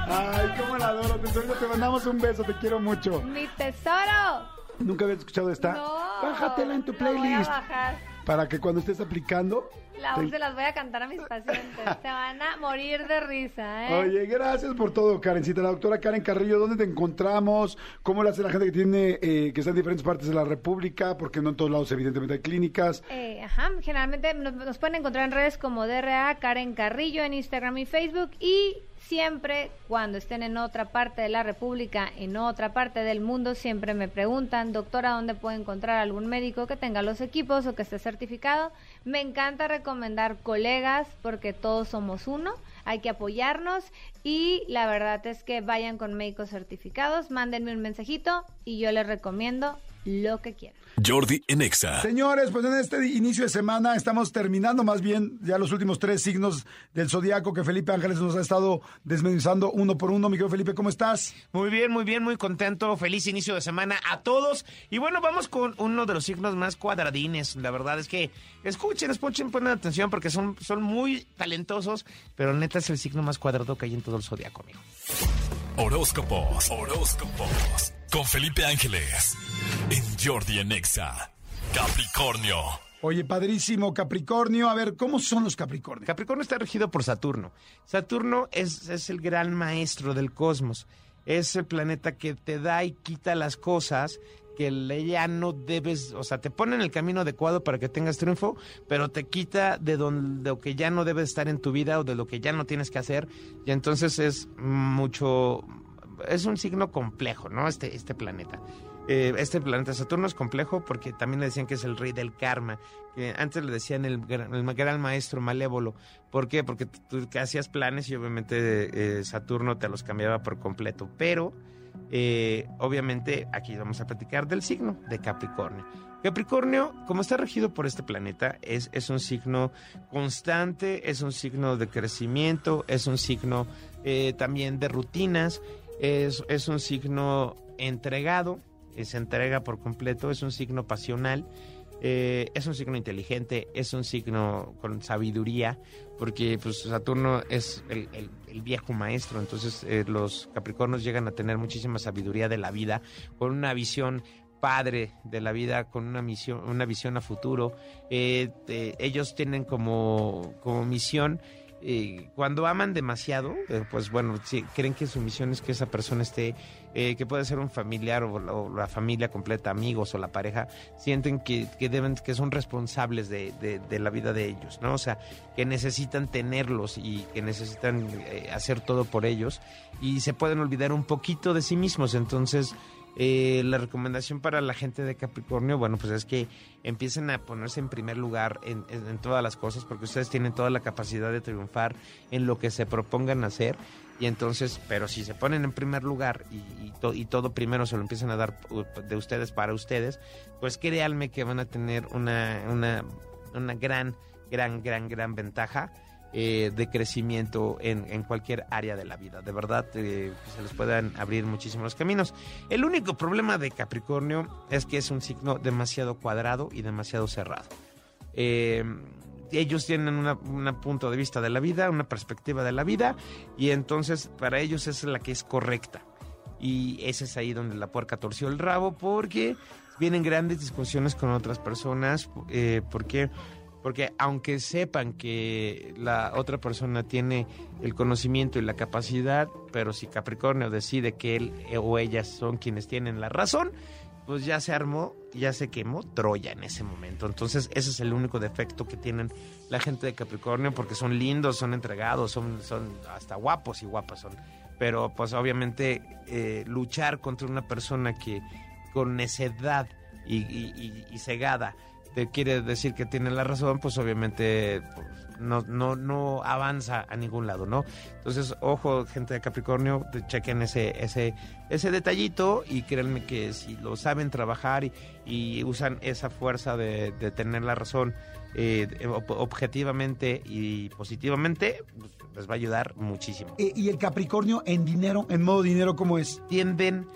Ay, cómo la adoro, tesorito, te mandamos un beso, te quiero mucho. ¡Mi tesoro! ¿Nunca habías escuchado esta? No. Bájatela en tu la voy a playlist. bajar. Para que cuando estés aplicando... La, te- se las voy a cantar a mis pacientes. Se van a morir de risa, ¿eh? Oye, gracias por todo, Karencita. La doctora Karen Carrillo, ¿dónde te encontramos? ¿Cómo le hace la gente que tiene, eh, que está en diferentes partes de la República? Porque no en todos lados, evidentemente, hay clínicas. Eh, ajá, generalmente nos, nos pueden encontrar en redes como DRA Karen Carrillo en Instagram y Facebook y siempre cuando estén en otra parte de la República, en otra parte del mundo, siempre me preguntan, doctora, ¿dónde puedo encontrar algún médico que tenga los equipos o que esté certificado? Me encanta recomendar colegas porque todos somos uno, hay que apoyarnos y la verdad es que vayan con médicos certificados, mándenme un mensajito y yo les recomiendo lo que quieran. Jordi en Exa. Señores, pues en este inicio de semana estamos terminando más bien ya los últimos tres signos del zodiaco que Felipe Ángeles nos ha estado desmenuzando uno por uno. Mi querido Felipe, ¿cómo estás? Muy bien, muy bien, muy contento. Feliz inicio de semana a todos. Y bueno, vamos con uno de los signos más cuadradines. La verdad es que escuchen, escuchen, ponen atención porque son, son muy talentosos, pero neta es el signo más cuadrado que hay en todo el zodiaco, amigo. Horóscopos, horóscopos. Con Felipe Ángeles. En Jordi en Exa. Capricornio. Oye, padrísimo, Capricornio. A ver, ¿cómo son los Capricornios? Capricornio está regido por Saturno. Saturno es, es el gran maestro del cosmos. Es el planeta que te da y quita las cosas que le- ya no debes, o sea, te pone en el camino adecuado para que tengas triunfo, pero te quita de donde, lo que ya no debe estar en tu vida o de lo que ya no tienes que hacer. Y entonces es mucho, es un signo complejo, ¿no? Este, este planeta. Eh, este planeta Saturno es complejo porque también le decían que es el rey del karma. Que antes le decían el, el gran maestro malévolo. ¿Por qué? Porque tú hacías planes y obviamente eh, Saturno te los cambiaba por completo. Pero, eh, obviamente, aquí vamos a platicar del signo de Capricornio. Capricornio, como está regido por este planeta, es, es un signo constante, es un signo de crecimiento, es un signo eh, también de rutinas, es, es un signo entregado, se entrega por completo, es un signo pasional, eh, es un signo inteligente, es un signo con sabiduría, porque pues, Saturno es el, el- viejo maestro, entonces eh, los Capricornios llegan a tener muchísima sabiduría de la vida, con una visión padre de la vida, con una misión, una visión a futuro. Eh, ellos tienen como, como misión eh, cuando aman demasiado, eh, pues bueno, sí, creen que su misión es que esa persona esté, eh, que puede ser un familiar o, o la familia completa, amigos o la pareja, sienten que, que deben, que son responsables de, de- de la vida de ellos, ¿no? O sea, que necesitan tenerlos y que necesitan hacer todo por ellos y se pueden olvidar un poquito de sí mismos, entonces Eh, la recomendación para la gente de Capricornio, bueno, pues es que empiecen a ponerse en primer lugar en, todas las cosas, porque ustedes tienen toda la capacidad de triunfar en lo que se propongan hacer. Y entonces, pero si se ponen en primer lugar y, y todo primero se lo empiezan a dar uh, de ustedes para ustedes, pues créanme que van a tener una, una, una gran, gran, gran, gran ventaja eh, de crecimiento en, en cualquier área de la vida. De verdad, eh, que se les puedan abrir muchísimos caminos. El único problema de Capricornio es que es un signo demasiado cuadrado y demasiado cerrado. Eh, ellos tienen un punto de vista de la vida, una perspectiva de la vida, y entonces para ellos es la que es correcta. Y ese es ahí donde la puerca torció el rabo, porque vienen grandes discusiones con otras personas, eh, porque porque aunque sepan que la otra persona tiene el conocimiento y la capacidad, pero si Capricornio decide que él o ellas son quienes tienen la razón, pues ya se armó, ya se quemó Troya en ese momento. Entonces ese es el único defecto que tienen la gente de Capricornio, porque son lindos, son entregados, son, son hasta guapos y guapas son. Pero pues obviamente eh, luchar contra una persona que con necedad y, cegada te quiere decir que tiene la razón, pues obviamente pues, no, no, no avanza a ningún lado, ¿no? Entonces, ojo, gente de Capricornio, chequen ese, ese, ese detallito y créanme que si lo saben trabajar y, y usan esa fuerza de, de tener la razón eh, ob- objetivamente y positivamente, pues, les va a ayudar muchísimo. Eh, ¿Y el Capricornio en dinero, en modo dinero, cómo es? tienden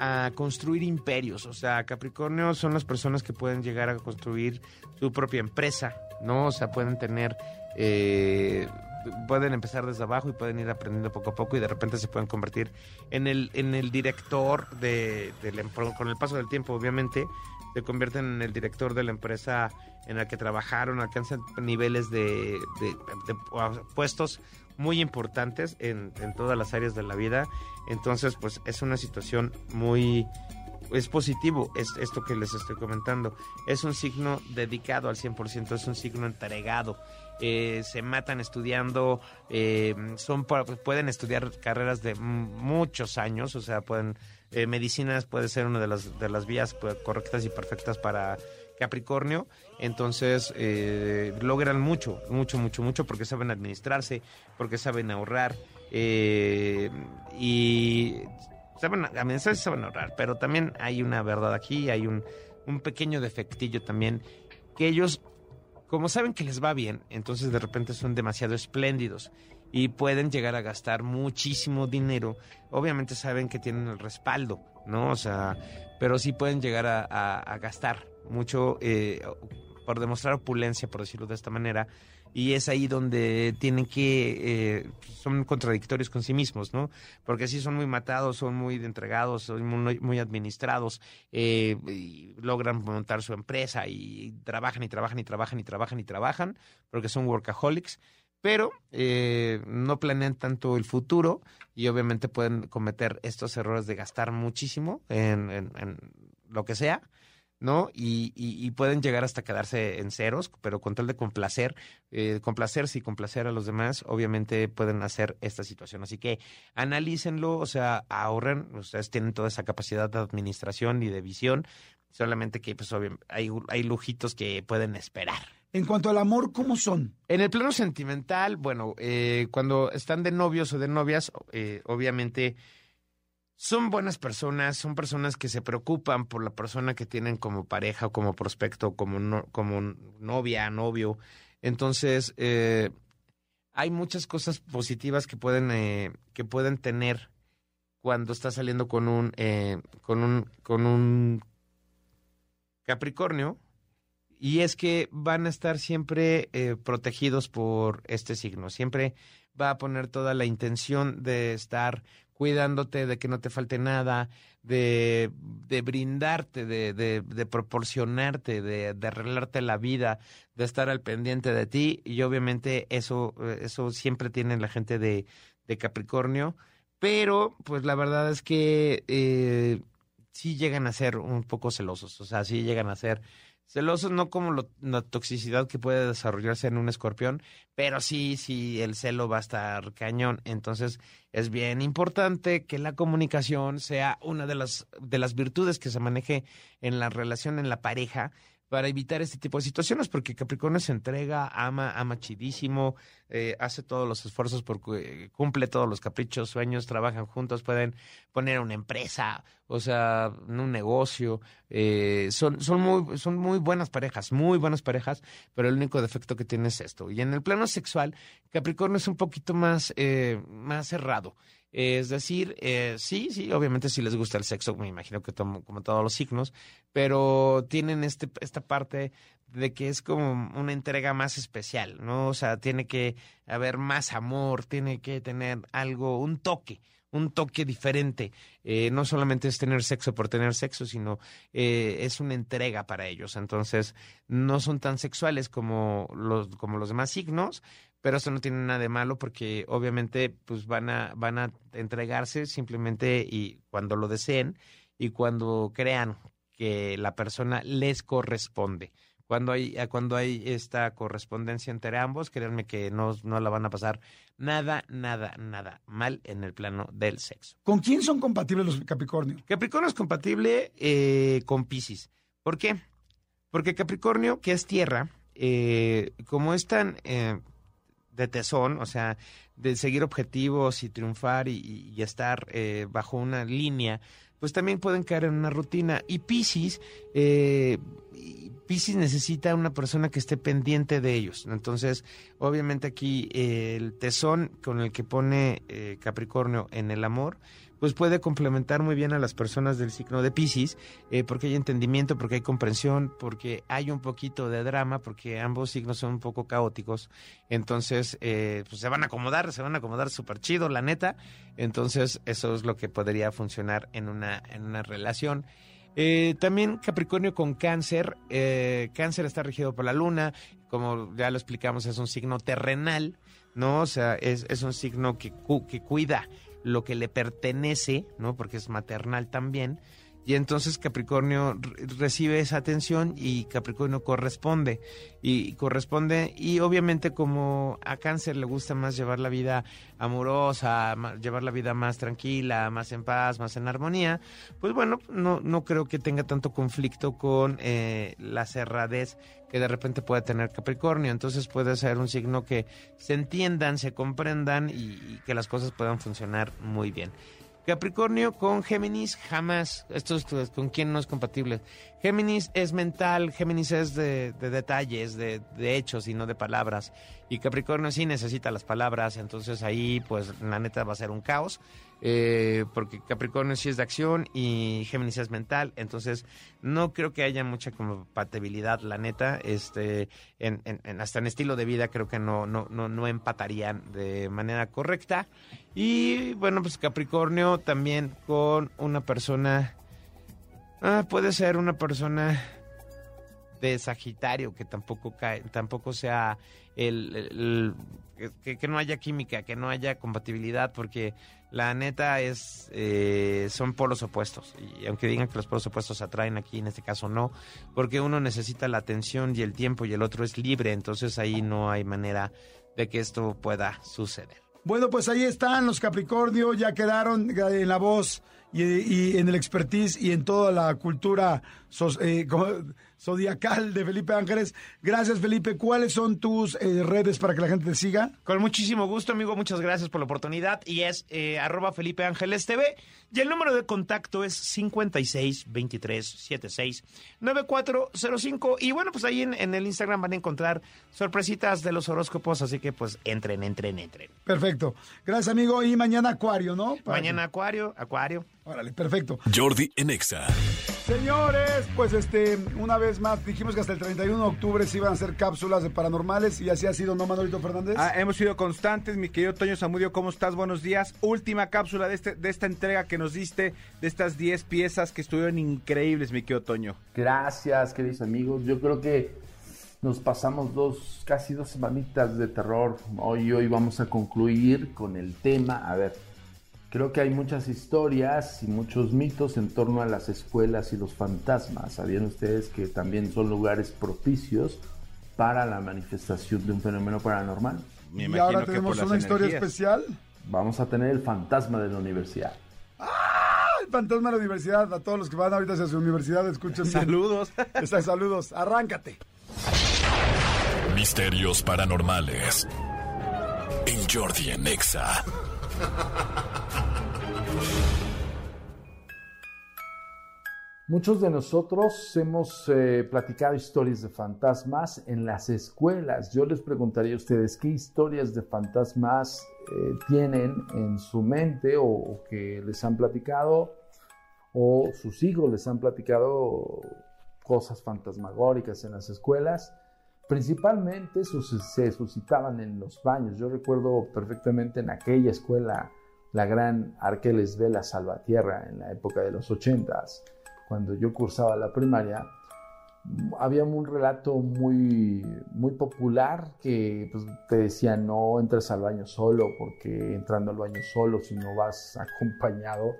a construir imperios. O sea, Capricornio son las personas que pueden llegar a construir su propia empresa, ¿no? O sea, pueden tener... eh, pueden empezar desde abajo y pueden ir aprendiendo poco a poco y de repente se pueden convertir en el, en el director de, de la empre- con el paso del tiempo obviamente se convierten en el director de la empresa en la que trabajaron, alcanzan niveles de- de puestos muy importantes en, en todas las áreas de la vida. Entonces, pues es una situación muy... Es positivo es, esto que les estoy comentando. Es un signo dedicado al 100%, es un signo entregado. Eh, se matan estudiando, eh, son pueden estudiar carreras de muchos años, o sea, pueden eh, medicinas puede ser una de las de las vías pues, correctas y perfectas para Capricornio, entonces eh, logran mucho, mucho, mucho, mucho porque saben administrarse, porque saben ahorrar eh, y saben administrarse, saben ahorrar, pero también hay una verdad aquí, hay un, pequeño defectillo también que ellos como saben que les va bien, entonces de repente son demasiado espléndidos y pueden llegar a gastar muchísimo dinero. Obviamente saben que tienen el respaldo, ¿no? O sea, pero sí pueden llegar a gastar mucho eh, por demostrar opulencia, por decirlo de esta manera. Y es ahí donde tienen que, eh, son contradictorios con sí mismos, ¿no? Porque sí son muy matados, son muy entregados, son muy, muy administrados, eh, y logran montar su empresa y trabajan y trabajan y trabajan y trabajan y trabajan, porque son workaholics, pero eh, no planean tanto el futuro y obviamente pueden cometer estos errores de gastar muchísimo en, en- en lo que sea, ¿no? Y, y- y pueden llegar hasta quedarse en ceros, pero con tal de complacer, eh, complacerse y complacer a los demás, obviamente pueden hacer esta situación. Así que analícenlo, o sea, ahorren, ustedes tienen toda esa capacidad de administración y de visión, solamente que pues obvio, hay, hay lujitos que pueden esperar. En cuanto al amor, ¿cómo son? En el plano sentimental, bueno, eh, cuando están de novios o de novias, eh, obviamente son buenas personas, son personas que se preocupan por la persona que tienen como pareja o como prospecto, como, no- como novia, novio. Entonces, eh, hay muchas cosas positivas que pueden, eh, que pueden tener cuando estás saliendo con un, eh, con un, con un Capricornio, y es que van a estar siempre eh, protegidos por este signo. Siempre va a poner toda la intención de estar cuidándote, de que no te falte nada, de, de brindarte, de, de, de proporcionarte, de, de arreglarte la vida, de estar al pendiente de ti. Y obviamente eso, eh, eso siempre tiene la gente de, de Capricornio. Pero, pues la verdad es que eh, sí llegan a ser un poco celosos. O sea, sí llegan a ser Celosos no como lo- la toxicidad que puede desarrollarse en un escorpión, pero sí, sí, el celo va a estar cañón. Entonces es bien importante que la comunicación sea una de las, de las virtudes que se maneje en la relación, en la pareja, para evitar este tipo de situaciones, porque Capricornio se entrega, ama, ama chidísimo, eh, hace todos los esfuerzos porque cumple todos los caprichos, sueños, trabajan juntos, pueden poner una empresa, o sea, un negocio, eh, son, son, muy, son muy buenas parejas, muy buenas parejas, pero el único defecto que tiene es esto. Y en el plano sexual, Capricornio es un poquito más, eh, más cerrado. Es decir, eh, sí, sí, obviamente si les gusta el sexo, me imagino que tomo- como todos los signos, pero tienen este, esta parte de que es como una entrega más especial, ¿no? O sea, tiene que haber más amor, tiene que tener algo, un toque, un toque diferente. Eh, no solamente es tener sexo por tener sexo, sino eh, es una entrega para ellos. Entonces, no son tan sexuales como los, como los demás signos, pero eso no tiene nada de malo porque obviamente pues van a, van a entregarse simplemente y cuando lo deseen y cuando crean que la persona les corresponde. Cuando hay, cuando hay esta correspondencia entre ambos, créanme que no, no la van a pasar nada, nada, nada mal en el plano del sexo. ¿Con quién son compatibles los Capricornio? Capricornio es compatible eh, con Pisces. ¿Por qué? Porque Capricornio, que es tierra, eh, como es tan eh, de tesón, o sea, de seguir objetivos y triunfar y, estar eh, bajo una línea, pues también pueden caer en una rutina. Y Pisces, eh, Pisces necesita una persona que esté pendiente de ellos. Entonces, obviamente aquí eh, el tesón con el que pone eh, Capricornio en el amor, pues puede complementar muy bien a las personas del signo de Pisces, eh, porque hay entendimiento, porque hay comprensión, porque hay un poquito de drama, porque ambos signos son un poco caóticos. Entonces, eh, pues se van a acomodar, se van a acomodar súper chido, la neta. Entonces, eso es lo que podría funcionar en una, en una relación. Eh, también Capricornio con cáncer. eh, cáncer está regido por la luna. Como ya lo explicamos, es un signo terrenal, ¿no? O sea, es, es un signo que, que cuida lo que le pertenece, ¿no? Porque es maternal también. Y entonces Capricornio re- recibe esa atención y Capricornio corresponde. Y corresponde, y obviamente como a Cáncer le gusta más llevar la vida amorosa, llevar la vida más tranquila, más en paz, más en armonía, pues bueno, no, no creo que tenga tanto conflicto con eh, la cerradez que de repente puede tener Capricornio. Entonces puede ser un signo que se entiendan, se comprendan y, que las cosas puedan funcionar muy bien. Capricornio con Géminis jamás, esto es pues, con quién no es compatible. Géminis es mental, Géminis es de, de detalles, de, de hechos y no de palabras. Y Capricornio sí necesita las palabras, entonces ahí pues la neta va a ser un caos. Eh, porque Capricornio sí es de acción y Géminis es mental, entonces no creo que haya mucha compatibilidad, la neta, este, hasta en estilo de vida creo que no, no, no, no empatarían de manera correcta. Y bueno, pues Capricornio también con una persona, ah, puede ser una persona de Sagitario que tampoco cae, tampoco sea el, que no haya química, que no haya compatibilidad, porque la neta es eh, son polos opuestos y aunque digan que los polos opuestos se atraen aquí en este caso no, porque uno necesita la atención y el tiempo y el otro es libre, entonces ahí no hay manera de que esto pueda suceder. Bueno, pues ahí están los Capricornio, ya quedaron en la voz y, en el expertise y en toda la cultura sos- eh, zodiacal de Felipe Ángeles. Gracias, Felipe. ¿Cuáles son tus eh, redes para que la gente te siga? Con muchísimo gusto, amigo. Muchas gracias por la oportunidad. Y es eh, arroba Felipe Ángeles TV. Y el número de contacto es 56 23 76 9405. Y bueno, pues ahí en, en el Instagram van a encontrar sorpresitas de los horóscopos. Así que pues entren, entren, entren. Perfecto. Gracias, amigo. Y mañana Acuario, ¿no? Para Mañana Acuario, Acuario. Órale, perfecto. Jordi en Exa. Señores, pues este, una vez más, dijimos que hasta el 31 de octubre se iban a hacer cápsulas de paranormales y así ha sido, ¿no, Manolito Fernández? Ah, hemos sido constantes, mi querido Toño Zamudio, ¿cómo estás? Buenos días. Última cápsula de, este, de esta entrega que nos diste, de estas 10 piezas que estuvieron increíbles, mi querido Toño. Gracias, queridos amigos. Yo creo que nos pasamos dos, casi dos semanitas de terror. Hoy, hoy vamos a concluir con el tema. A ver, Creo que hay muchas historias y muchos mitos en torno a las escuelas y los fantasmas. ¿Sabían ustedes que también son lugares propicios para la manifestación de un fenómeno paranormal? Me y ahora que por tenemos las una historia especial. Vamos a tener el fantasma de la universidad. El fantasma de la universidad. A todos los que van ahorita hacia su universidad, escuchen. Saludos. Está, saludos. Arráncate. Misterios paranormales. En Jordi en Exa. Muchos de nosotros hemos eh, platicado historias de fantasmas en las escuelas. Yo les preguntaría a ustedes qué historias de fantasmas eh, tienen en su mente o, o que les han platicado o sus hijos les han platicado cosas fantasmagóricas en las escuelas. Principalmente se suscitaban en los baños. Yo recuerdo perfectamente en aquella escuela la gran Arqueles Vela Salvatierra en la época de los ochentas cuando yo cursaba la primaria, había un relato muy, muy popular que pues, te decía no entres al baño solo porque entrando al baño solo si no vas acompañado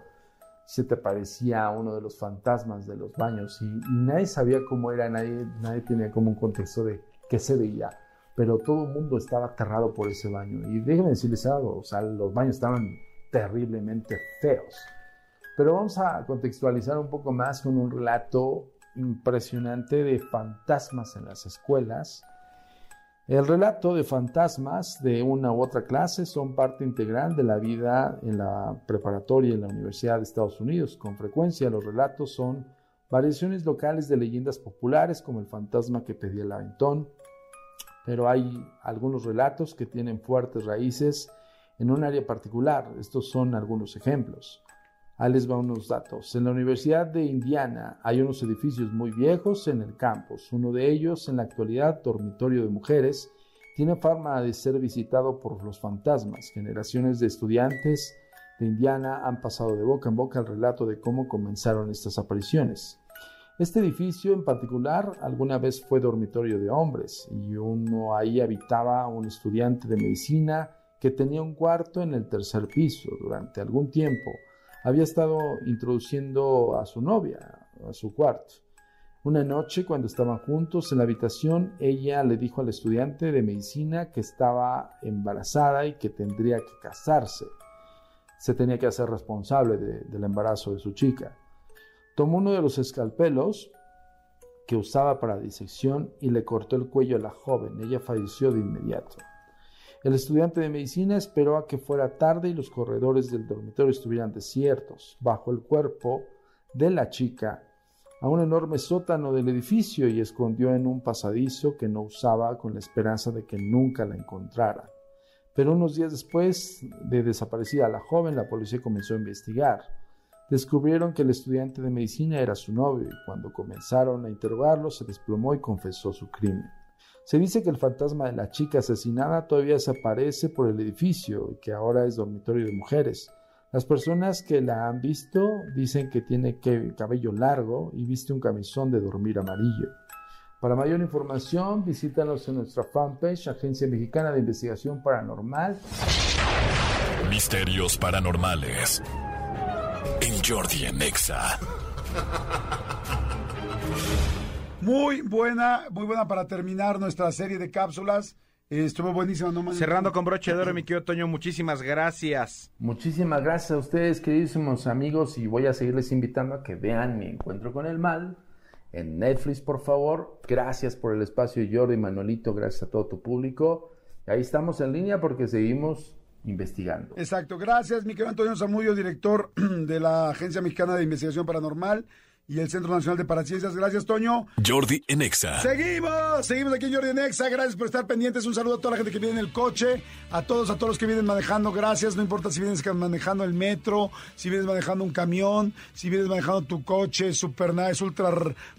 se te parecía uno de los fantasmas de los baños y, y nadie sabía cómo era, nadie, nadie tenía como un contexto de qué se veía, pero todo el mundo estaba aterrado por ese baño y déjenme decirles algo, o sea, los baños estaban terriblemente feos. Pero vamos a contextualizar un poco más con un relato impresionante de fantasmas en las escuelas. El relato de fantasmas de una u otra clase son parte integral de la vida en la preparatoria en la Universidad de Estados Unidos. Con frecuencia los relatos son variaciones locales de leyendas populares como el fantasma que pedía el aventón, pero hay algunos relatos que tienen fuertes raíces en un área particular. Estos son algunos ejemplos. Ahí les va unos datos. En la Universidad de Indiana hay unos edificios muy viejos en el campus. Uno de ellos, en la actualidad, dormitorio de mujeres, tiene fama de ser visitado por los fantasmas. Generaciones de estudiantes de Indiana han pasado de boca en boca el relato de cómo comenzaron estas apariciones. Este edificio en particular alguna vez fue dormitorio de hombres y uno ahí habitaba un estudiante de medicina que tenía un cuarto en el tercer piso. Durante algún tiempo había estado introduciendo a su novia a su cuarto. Una noche, cuando estaban juntos en la habitación, ella le dijo al estudiante de medicina que estaba embarazada y que tendría que casarse. Se tenía que hacer responsable de- del embarazo de su chica. Tomó uno de los escalpelos que usaba para disección y le cortó el cuello a la joven. Ella falleció de inmediato. El estudiante de medicina esperó a que fuera tarde y los corredores del dormitorio estuvieran desiertos. Bajo el cuerpo de la chica a un enorme sótano del edificio y escondió en un pasadizo que no usaba con la esperanza de que nunca la encontraran. Pero unos días después de desaparecida la joven, la policía comenzó a investigar. Descubrieron que el estudiante de medicina era su novio y cuando comenzaron a interrogarlo se desplomó y confesó su crimen. Se dice que el fantasma de la chica asesinada todavía se aparece por el edificio y que ahora es dormitorio de mujeres. Las personas que la han visto dicen que tiene cabello largo y viste un camisón de dormir amarillo. Para mayor información, visítanos en nuestra fanpage Agencia Mexicana de Investigación Paranormal. Misterios paranormales. Jordi en Exa. Muy buena, muy buena para terminar nuestra serie de cápsulas. Eh, estuvo buenísima, ¿no? Cerrando con broche de oro, mi querido Toño, muchísimas gracias. Muchísimas gracias a ustedes, queridísimos amigos, y voy a seguirles invitando a que vean mi encuentro con el mal en Netflix, por favor. Gracias por el espacio, Jordi, Manuelito, gracias a todo tu público. Y ahí estamos en línea porque seguimos investigando. Exacto, gracias, mi querido Antonio Zamudio, director de la Agencia Mexicana de Investigación Paranormal y el Centro Nacional de Paraciencias. Gracias, Toño. Jordi en Exa. Seguimos, seguimos aquí en Jordi Nexa. Gracias por estar pendientes. Un saludo a toda la gente que viene en el coche, a todos, a todos los que vienen manejando. Gracias. No importa si vienes manejando el metro, si vienes manejando un camión, si vienes manejando tu coche super nice, ultra,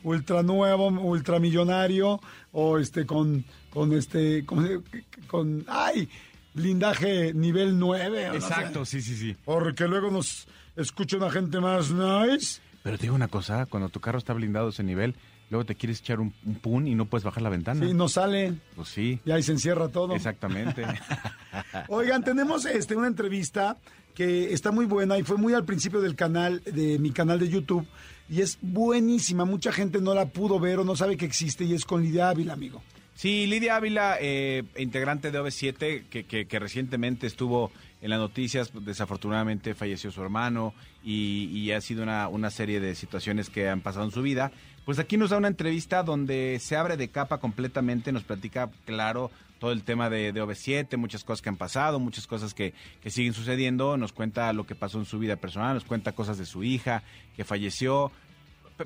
ultra nuevo, ultra millonario, o este con, con este, con, con ay, blindaje nivel 9. o no sé. Exacto, sí, sí, sí. Porque luego nos escucha una gente más nice. Pero te digo una cosa, cuando tu carro está blindado ese nivel, luego te quieres echar un, un pun y no puedes bajar la ventana. Sí, no sale Pues sí, y ahí se encierra todo. exactamente. Oigan, tenemos este una entrevista que está muy buena y fue muy al principio del canal, de mi canal de YouTube, y es buenísima. Mucha gente no la pudo ver o no sabe que existe y es con Lidia Ávila, amigo. Sí, Lidia Ávila, eh, integrante de OV7, que, recientemente estuvo en las noticias, pues, desafortunadamente falleció su hermano y, y ha sido una, una serie de situaciones que han pasado en su vida. Pues aquí nos da una entrevista donde se abre de capa completamente, nos platica claro todo el tema de, de OV7, muchas cosas que han pasado, muchas cosas que, siguen sucediendo, nos cuenta lo que pasó en su vida personal, nos cuenta cosas de su hija que falleció,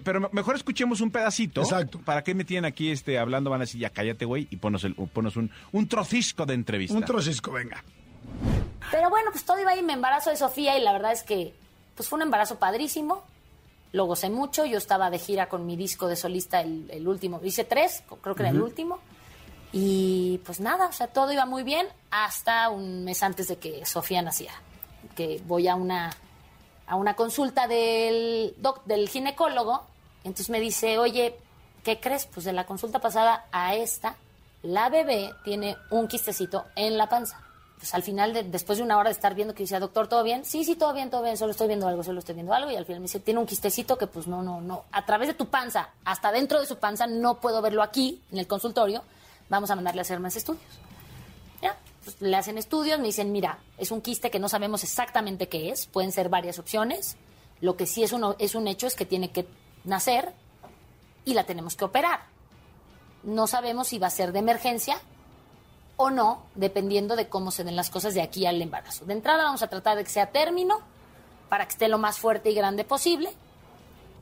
Pero me- mejor escuchemos un pedacito. Exacto. ¿Para qué me tienen aquí este, hablando? Van a decir, ya cállate, güey, y ponos, el, ponos un, un trocisco de entrevista. Un trocisco, venga. Pero bueno, pues todo iba ahí, me embarazo de Sofía y la verdad es que pues fue un embarazo padrísimo. Lo gocé mucho. Yo estaba de gira con mi disco de solista, el, el último. Hice tres, creo que era el último. Y pues nada, o sea, todo iba muy bien hasta un mes antes de que Sofía naciera. Que voy a una, a una consulta del, doc- del ginecólogo. Entonces me dice, oye, ¿qué crees? Pues de la consulta pasada a esta, la bebé tiene un quistecito en la panza. Pues al final, de- después de una hora de estar viendo que decía, doctor, ¿todo bien? Sí, sí, todo bien, todo bien, solo estoy viendo algo, solo estoy viendo algo. Y al final me dice, tiene un quistecito que pues no, no, no. A través de tu panza, hasta dentro de su panza, no puedo verlo aquí, en el consultorio. Vamos a mandarle a hacer más estudios. Pues le hacen estudios, me dicen, mira, es un quiste que no sabemos exactamente qué es, pueden ser varias opciones. Lo que sí es, uno, es un hecho es que tiene que nacer y la tenemos que operar. No sabemos si va a ser de emergencia o no, dependiendo de cómo se den las cosas de aquí al embarazo. De entrada vamos a tratar de que sea término para que esté lo más fuerte y grande posible.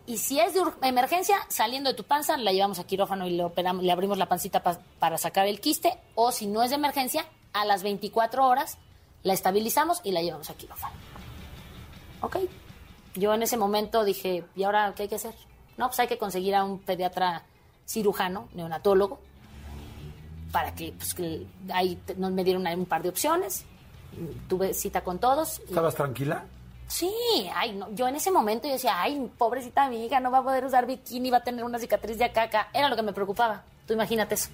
Y si es de emergencia, saliendo de tu panza, la llevamos a quirófano y le, operamos, le abrimos la pancita pa- para sacar el quiste. O si no es de emergencia, a las 24 horas la estabilizamos y la llevamos a quirófano. Ok. Yo en ese momento dije, ¿y ahora qué hay que hacer? No, pues hay que conseguir a un pediatra cirujano, neonatólogo, para que, pues, que ahí nos me dieron un par de opciones. Tuve cita con todos. y- ¿Estabas tranquila? Sí, ay, no, yo en ese momento yo decía, ay, pobrecita mi hija, no va a poder usar bikini, va a tener una cicatriz de acá, acá. Era lo que me preocupaba. Tú imagínate eso.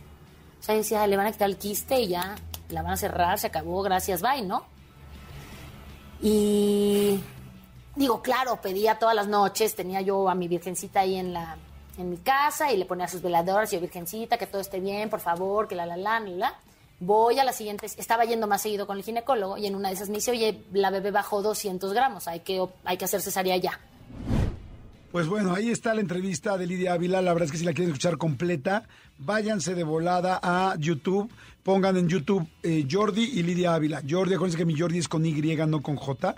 O sea, yo decía, le van a quitar el quiste y ya, la van a cerrar, se acabó, gracias, bye, ¿no? Y digo, claro, pedía todas las noches, tenía yo a mi virgencita ahí en la en mi casa y le ponía sus veladoras y yo, virgencita, que todo esté bien, por favor, que la la la la la. Voy a la siguiente, estaba yendo más seguido con el ginecólogo y en una de esas me dice, oye, la bebé bajó 200 gramos, hay que, hay que hacer cesárea ya. Pues bueno, ahí está la entrevista de Lidia Ávila. La verdad es que si la quieren escuchar completa, váyanse de volada a YouTube. Pongan en YouTube eh, Jordi y Lidia Ávila. Jordi, acuérdense que mi Jordi es con Y, no con J.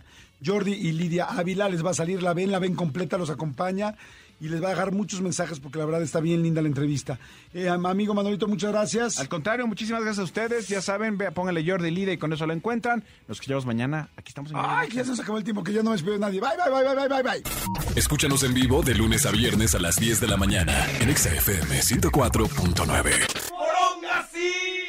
Jordi y Lidia Ávila, les va a salir, la ven, la ven completa, los acompaña y les va a dejar muchos mensajes porque la verdad está bien linda la entrevista. Eh, am- amigo Manolito, muchas gracias. Al contrario, muchísimas gracias a ustedes. Ya saben, vea, pónganle Jordi Lida y con eso lo encuentran. Nos escuchamos mañana. Aquí estamos en Ay, que ya se nos acabó el tiempo, que ya no me despido de nadie. Bye, bye, bye, bye, bye, bye. Escúchanos en vivo de lunes a viernes a las 10 de la mañana en Exa FM 104.9.